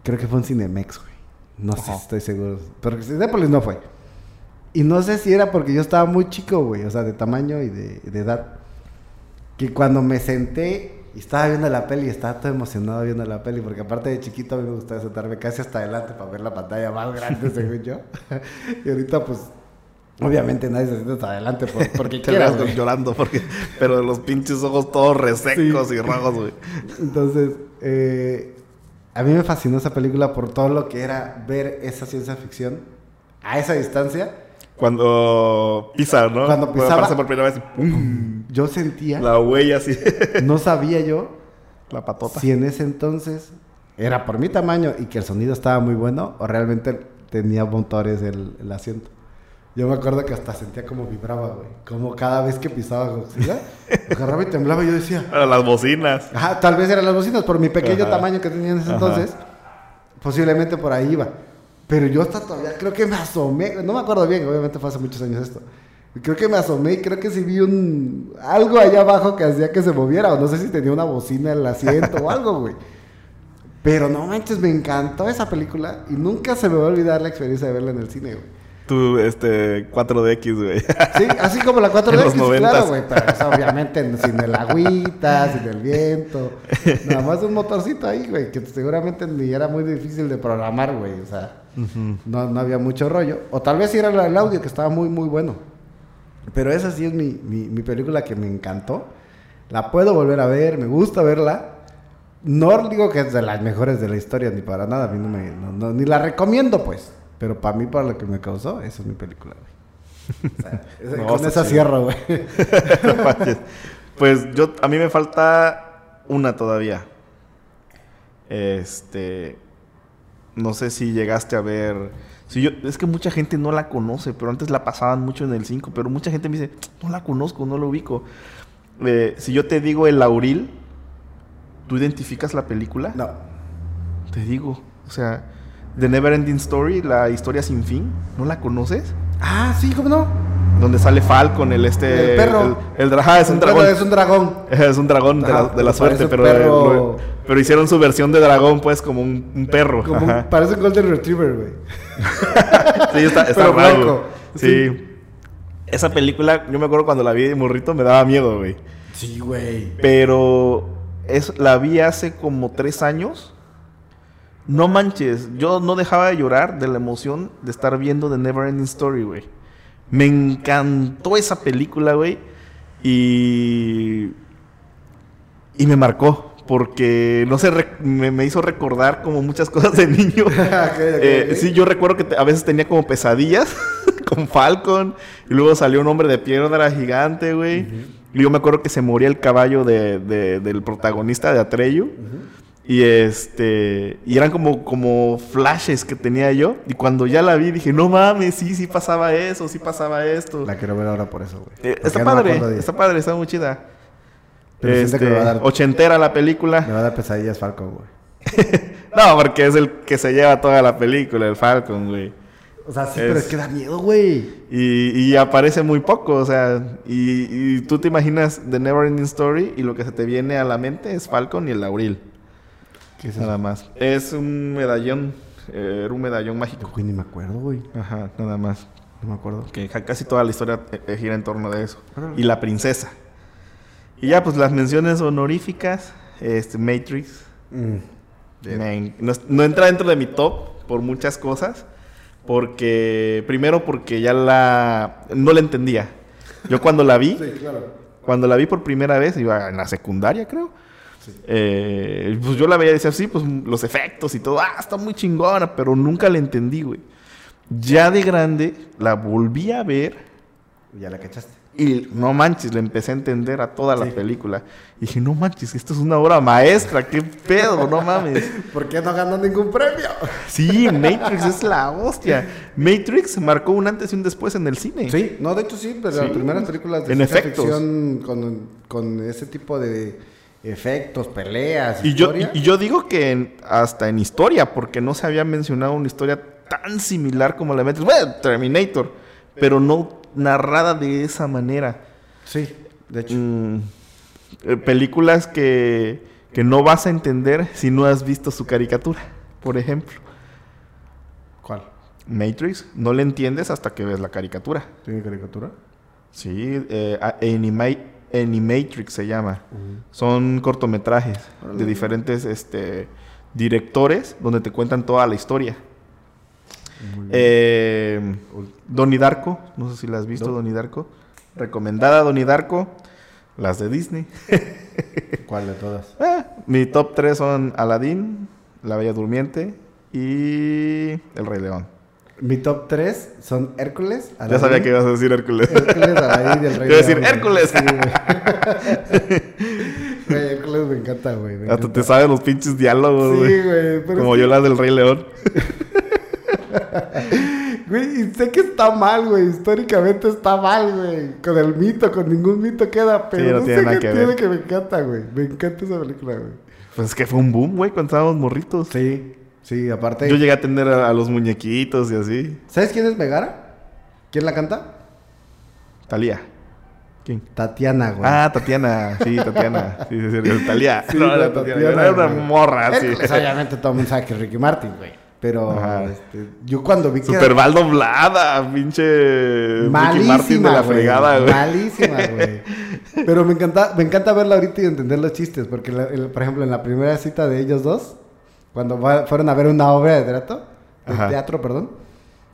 creo que fue un Cinemex, güey. No sé Ajá. si estoy seguro. Pero Cinépolis no fue. Y no sé si era porque yo estaba muy chico, güey. O sea, de tamaño y de, de edad. Que cuando me senté y estaba viendo la peli, estaba todo emocionado viendo la peli. Porque aparte de chiquito a mí me gustaba sentarme casi hasta adelante para ver la pantalla más grande, según yo. y ahorita, pues, obviamente nadie se sienta hasta adelante por- porque Te quiera, llorando porque... Pero los pinches ojos todos resecos Sí. y rojos, güey. Entonces, eh, a mí me fascinó esa película por todo lo que era ver esa ciencia ficción a esa distancia. Cuando pisa, ¿no? Cuando pisaba- aparece por primera vez. ¡pum! Yo sentía, La huella así. no sabía yo La patota. si en ese entonces era por mi tamaño y que el sonido estaba muy bueno o realmente tenía motores el, el asiento. Yo me acuerdo que hasta sentía como vibraba, güey. Como cada vez que pisaba Godzilla, agarraba y temblaba y yo decía... Para las bocinas. Ajá, tal vez eran las bocinas, por mi pequeño Ajá. tamaño que tenía en ese Ajá. entonces, posiblemente por ahí iba. Pero yo hasta todavía creo que me asomé, no me acuerdo bien, obviamente fue hace muchos años esto. Creo que me asomé y creo que sí vi un algo allá abajo que hacía que se moviera, o no sé si tenía una bocina en el asiento o algo, güey. Pero no manches, me encantó esa película y nunca se me va a olvidar la experiencia de verla en el cine, güey. Tu, este, 4DX, güey. Sí, así como la 4D, En los sí, noventas. claro, güey, pero obviamente sin el agüita, sin el viento, nada más un motorcito ahí, güey, que seguramente ni era muy difícil de programar, güey, o sea, no, no había mucho rollo, o tal vez sí era el audio que estaba muy, muy bueno, pero esa sí es mi, mi, mi película que me encantó, la puedo volver a ver, me gusta verla, no digo que es de las mejores de la historia, ni para nada, a mí no me, no- no- ni la recomiendo, pues, pero para mí, para lo que me causó, esa es mi película, güey. O sea, esa- No, con esa cierro, güey. Pues yo, a mí me falta una todavía. Este, no sé si llegaste a ver. Si yo, es que mucha gente no la conoce, pero antes la pasaban mucho en el 5, pero mucha gente me dice, no la conozco, no la ubico. Eh, si yo te digo el Lauril, ¿tú identificas la película? No. Te digo, o sea, The Never Ending Story, la historia sin fin, ¿no la conoces? Ah, sí, ¿cómo no? Donde sale Falcon, el este... El perro. El, el ajá, es un perro dragón. Es un dragón. Es un dragón de la, Ajá, de la parece suerte, pero, perro- lo- pero hicieron su versión de dragón, pues, como un, un perro. Como un- parece un Golden Retriever, güey. Sí, está, está pero raro. blanco. Sí. Esa película, yo me acuerdo cuando la vi de morrito, me daba miedo, güey. Sí, güey. Pero es, la vi hace como tres años. No manches, yo no dejaba de llorar de la emoción de estar viendo The Never Ending Story, güey. Me encantó esa película, güey. Y. Y me marcó. Porque, no sé, me, me hizo recordar como muchas cosas de niño. Eh. Sí, yo recuerdo que te- a veces tenía como pesadillas con Falcon. Y luego salió un hombre de piedra gigante, güey. Y yo me acuerdo que se moría el caballo de- de- del protagonista de Atreyu. Y este. Y eran como, como flashes que tenía yo. Y cuando ya la vi dije, no mames, sí, sí pasaba eso, sí pasaba esto. La quiero ver ahora por eso, güey. Eh, está no me padre, está padre, está muy chida. Pero siento que me va a dar- Ochentera la Me película. va a dar pesadillas Falcon, güey. No, porque es el que se lleva toda la película, el Falcon, güey. O sea, sí, Es- pero es que da miedo, güey. Y, y aparece muy poco, o sea, y, y tú te imaginas The Neverending Story y lo que se te viene a la mente es Falcon y el Lauril. ¿Qué es eso? Nada más. Es un medallón, eh, era un medallón mágico. Ni me acuerdo, güey. Ajá, nada más. No me acuerdo. Que casi toda la historia eh, eh, gira en torno de eso. Y la princesa. Y ya, pues las menciones honoríficas, este, Matrix. Mm. No, no entra dentro de mi top por muchas cosas. Porque, primero porque ya la, no la entendía. Yo cuando la vi, Sí, claro. cuando la vi por primera vez, iba en la secundaria, creo. Eh, pues yo la veía y decía, sí, pues los efectos y todo, ah, está muy chingona, pero nunca la entendí, güey. Ya de grande, la volví a ver Ya la cachaste. y no manches, le empecé a entender a toda la Sí. película. Y dije, no manches, esto es una obra maestra, qué pedo, no mames. ¿Por qué no ganó ningún premio? Sí, Matrix es la hostia. Matrix marcó un antes y un después en el cine. Sí, no, de hecho sí, pero Sí. las primeras películas de En ficción con, con ese tipo de efectos, peleas, Y yo, historia. y, y yo digo que en- hasta en historia, porque no se había mencionado una historia tan similar como la de Matrix. Bueno, Terminator, pero no narrada de esa manera. Sí, de hecho. Mm, eh, películas que, que no vas a entender si no has visto su caricatura, por ejemplo. ¿Cuál? Matrix, no le entiendes hasta que ves la caricatura. ¿Tiene caricatura? Sí, eh, a- Anima- Animatrix se llama. Son cortometrajes de diferentes este, directores donde te cuentan toda la historia. Eh, Donnie Darko, no sé si la has visto, No. Donnie Darko. Recomendada Donnie Darko, las de Disney. ¿Cuál de todas? Ah, mi top 3 son Aladdin, La Bella Durmiente y El Rey León. Mi top 3 son Hércules. Ya sabía que ibas a decir Hércules. Hércules, Aladdin y el Rey Iba a decir, León. ¡Hércules! Sí, güey. Hércules me encanta, güey. me Hasta te sabes los pinches diálogos, güey. Sí, güey. Pero Como yo las del Rey León. Güey, y sé que está mal, güey. Históricamente está mal, güey. Con el mito, con ningún mito queda. Pero Sí, no no, tiene sé nada qué que tiene ver. que me encanta, güey. Me encanta esa película, güey. Pues es que fue un boom, güey, cuando estábamos morritos. Sí, sí, aparte. Yo llegué a tener a, a los muñequitos y así. ¿Sabes quién es Megara? ¿Quién la canta? Talía. ¿Quién? Tatiana, güey. Ah, Tatiana. Sí, Tatiana. Sí, sí, sí. Talía. Sí, no, era Tatiana. Tatiana, Era una morra, sí. Hércules, obviamente todo el mundo sabe que es Ricky Martin, güey. Pero este, yo cuando vi que. Super mal doblada, pinche Ricky Martin de la güey. fregada, güey. Malísima, güey. Pero me encanta, me encanta verla ahorita y entender los chistes. Porque, la- el- por ejemplo, en la primera cita de ellos dos, cuando va- fueron a ver una obra de teatro, de teatro, perdón,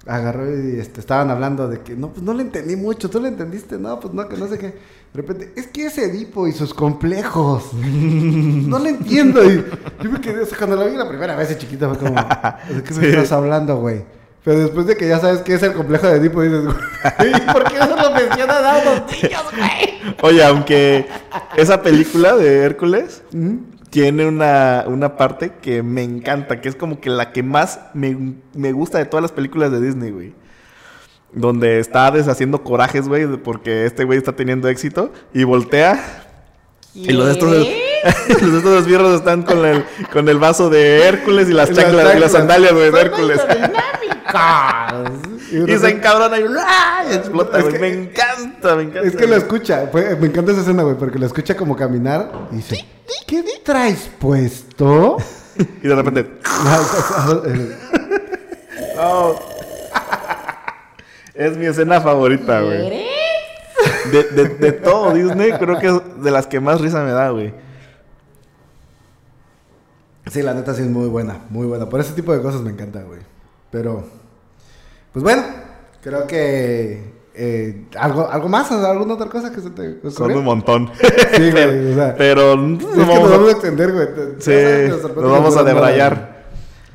agarró y este, estaban hablando de que no, pues no le entendí mucho. ¿Tú le entendiste? No, pues no, que no sé qué. De repente, es que es Edipo y sus complejos. no le entiendo. Y yo me quedé, o sea, cuando la vi la primera vez de chiquita fue como, ¿de qué me Sí. estás hablando, güey? Pero después de que ya sabes qué es el complejo de Edipo, dices, güey, ¿por qué no lo mencionan a unos niños, güey? Oye, aunque esa película de Hércules. Tiene una, una parte que me encanta, que es como que la que más me, me gusta de todas las películas de Disney, güey. Donde está deshaciendo corajes, güey, porque este güey está teniendo éxito y voltea. Y los de los estos esbirros están con el, con el vaso de Hércules y las chanclas y las sandalias, güey, de Hércules. Y Y se encabrona y, ¡ah! y explota, Es güey. que- Me encanta, me encanta. Es que lo escucha, fue- me encanta esa escena, güey, porque lo escucha como caminar y dice, ¿qué traes puesto? Y de repente, Oh. Es mi escena favorita, güey. De, de, de todo Disney, creo que es de las que más risa me da, güey. Sí, la neta sí es muy buena, muy buena. Por ese tipo de cosas me encanta, güey. Pero, pues bueno, creo que eh, algo, algo más, alguna otra cosa que se te Son ocurrió. un montón. Sí, güey, o sea, Pero es que nos nos vamos vamos a extender, güey. sí, nos vamos a debrayar.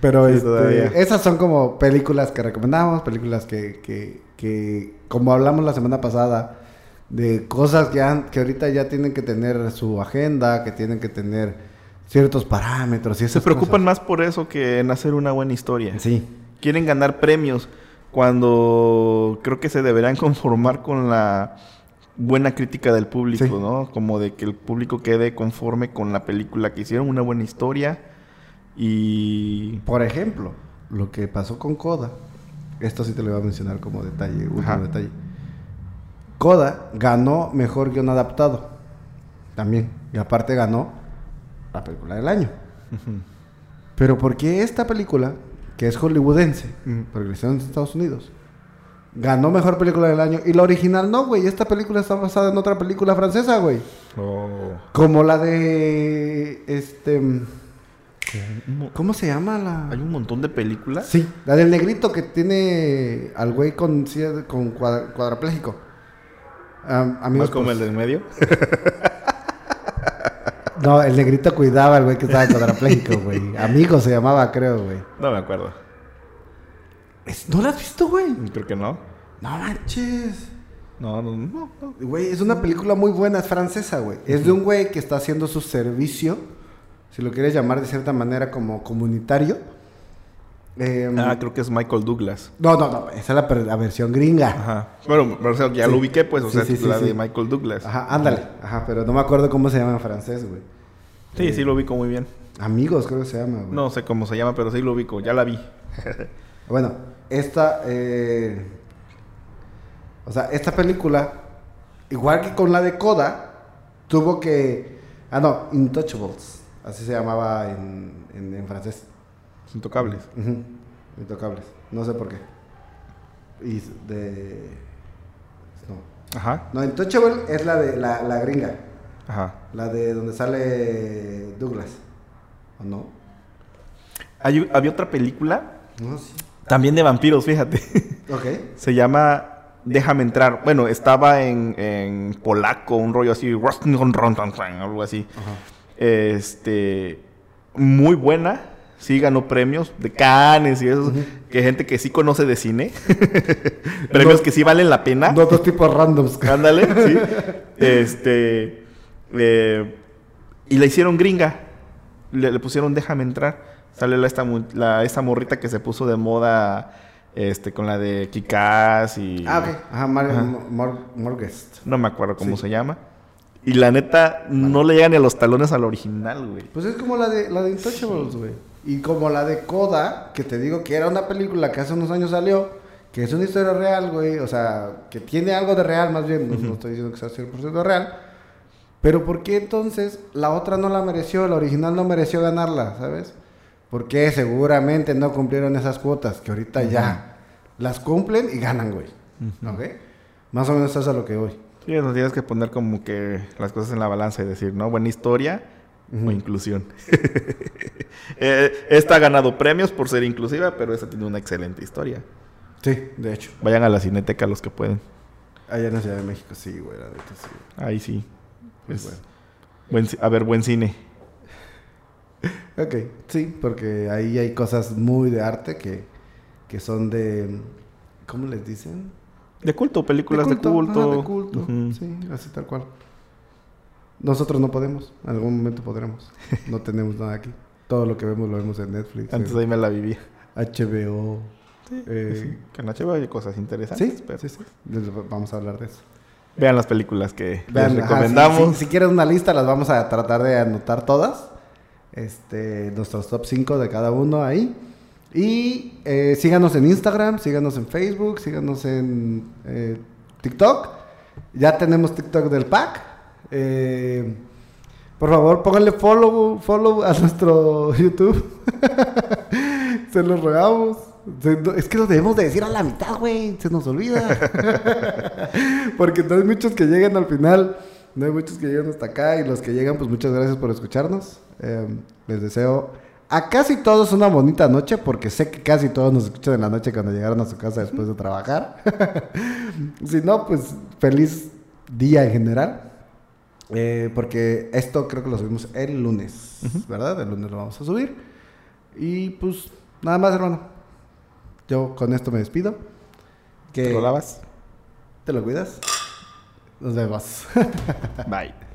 Pero Sí, este, esas son como películas que recomendamos, películas que, que, que, como hablamos la semana pasada, de cosas que, han- que ahorita ya tienen que tener su agenda, que tienen que tener ciertos parámetros y esas Se preocupan cosas. más por eso que en hacer una buena historia. Sí. Quieren ganar premios cuando creo que se deberán conformar con la buena crítica del público, Sí. ¿no? Como de que el público quede conforme con la película, que hicieron una buena historia y... Por ejemplo, lo que pasó con Coda, esto sí te lo voy a mencionar como detalle, último Ajá. detalle. Coda ganó mejor guion adaptado. También. Y aparte ganó la película del año. Pero ¿por qué esta película, que es hollywoodense, Ujú. porque la hicieron en Estados Unidos, ganó mejor película del año? Y la original no, güey. Esta película está basada en otra película francesa, güey. Como la de. Este. ¿Cómo se llama la.? Hay un montón de películas. Sí, la del negrito que tiene al güey con, con cuadra- cuadrapléjico. Amigos, Más como pues- el del medio. No, el negrito cuidaba al güey que estaba cuadrapléjico, güey. Amigo se llamaba, creo, güey. No me acuerdo. Es- ¿No la has visto, güey? Creo que no. No manches. No, no, no. no. Güey, es una película muy buena, es francesa, güey. Es de un güey que está haciendo su servicio, si lo quieres llamar de cierta manera como comunitario. Em, Ah, creo que es Michael Douglas. no, no, no, esa es la, versión gringa. Ajá. Bueno, o sea, ya Sí. lo ubiqué, pues, o Sí, sea, sí, la de Michael Douglas. Ajá, ándale. Ajá, pero no me acuerdo cómo se llama en francés, güey. Sí, sí lo ubico muy bien. Amigos, creo que se llama, güey. No sé cómo se llama, pero sí lo ubico. Ya la vi. Bueno, esta, eh, o sea, esta película, igual que con la de Coda, tuvo que, ah no, Intouchables, así se llamaba en, en, en francés. Intocables. Intocables, no sé por qué. Y de, no, Ajá. no, Intouchable es la de la, la gringa, Ajá. la de donde sale Douglas, ¿o no? Hay- había otra película, No, sí. también de vampiros, fíjate. Ok. se llama Déjame entrar. Bueno, estaba en, en polaco, un rollo así, algo así. Ajá. Este, muy buena. Sí ganó premios de Cannes y eso. Que gente que sí conoce de cine. premios No- que sí valen la pena. Dos, dos tipos randoms. Ándale, sí. Este. eh, y la hicieron gringa. Le, le pusieron Déjame entrar. Sale la, esta, la- esta morrita que se puso de moda Este, con la de Kikaz y. Ah, ok. Ajá, Mar Ajá. Mor- Morguest. No me acuerdo cómo Sí. se llama. Y la neta, no le llegan ni a los talones al original, güey. Pues es como la de, la de Intouchables, güey. Y como la de Coda, que te digo que era una película que hace unos años salió, que es una historia real, güey. O sea, que tiene algo de real, más bien. No, no estoy diciendo que sea 100% real. Pero ¿por qué entonces la otra no la mereció? La original no mereció ganarla, ¿sabes? Porque seguramente no cumplieron esas cuotas, que ahorita ya las cumplen y ganan, güey. ¿Ok? Más o menos eso es a lo que voy. Sí, nos tienes que poner como que las cosas en la balanza y decir, ¿no? Buena historia o inclusión. Eh, esta ha ganado premios por ser inclusiva, pero esta tiene una excelente historia. Sí, de hecho. Vayan a la cineteca los que pueden. Allá en la Ciudad de México, sí, güey, sí. Ahí sí. Pues Pues, bueno. buen a ver, buen cine. Ok, sí, porque ahí hay cosas muy de arte que, que son de... ¿Cómo les dicen? De culto, películas de culto. de culto, sí, así tal cual. Nosotros no podemos, en algún momento podremos. No tenemos nada aquí. Todo lo que vemos lo vemos en Netflix, Antes en ahí me la vivía. HBO. eh, Sí, que en HBO hay cosas interesantes. sí, pero sí, sí. Les- Vamos a hablar de eso. Vean las películas que Vean, les ajá, recomendamos. si, si- si quieren una lista, las vamos a tratar de anotar todas. Este, nuestros top 5 de cada uno ahí. Y eh, síganos en Instagram, síganos en Facebook, síganos en eh, TikTok. Ya tenemos TikTok del pack. Eh, por favor, pónganle follow, follow a nuestro YouTube. Se los rogamos. Se- no, es que lo debemos de decir a la mitad, güey. Se nos olvida. Porque no hay muchos que lleguen al final. No hay muchos que lleguen hasta acá. Y los que llegan, pues muchas gracias por escucharnos. Eh, les deseo a casi todos una bonita noche. Porque sé que casi todos nos escuchan en la noche cuando llegaron a su casa después de trabajar. si no, pues feliz día en general. Eh, porque esto creo que lo subimos el lunes, ¿verdad? El lunes lo vamos a subir. Y pues nada más, hermano. Yo con esto me despido. Que ¿Te lo lavas? ¿Te lo cuidas? Nos vemos. Bye.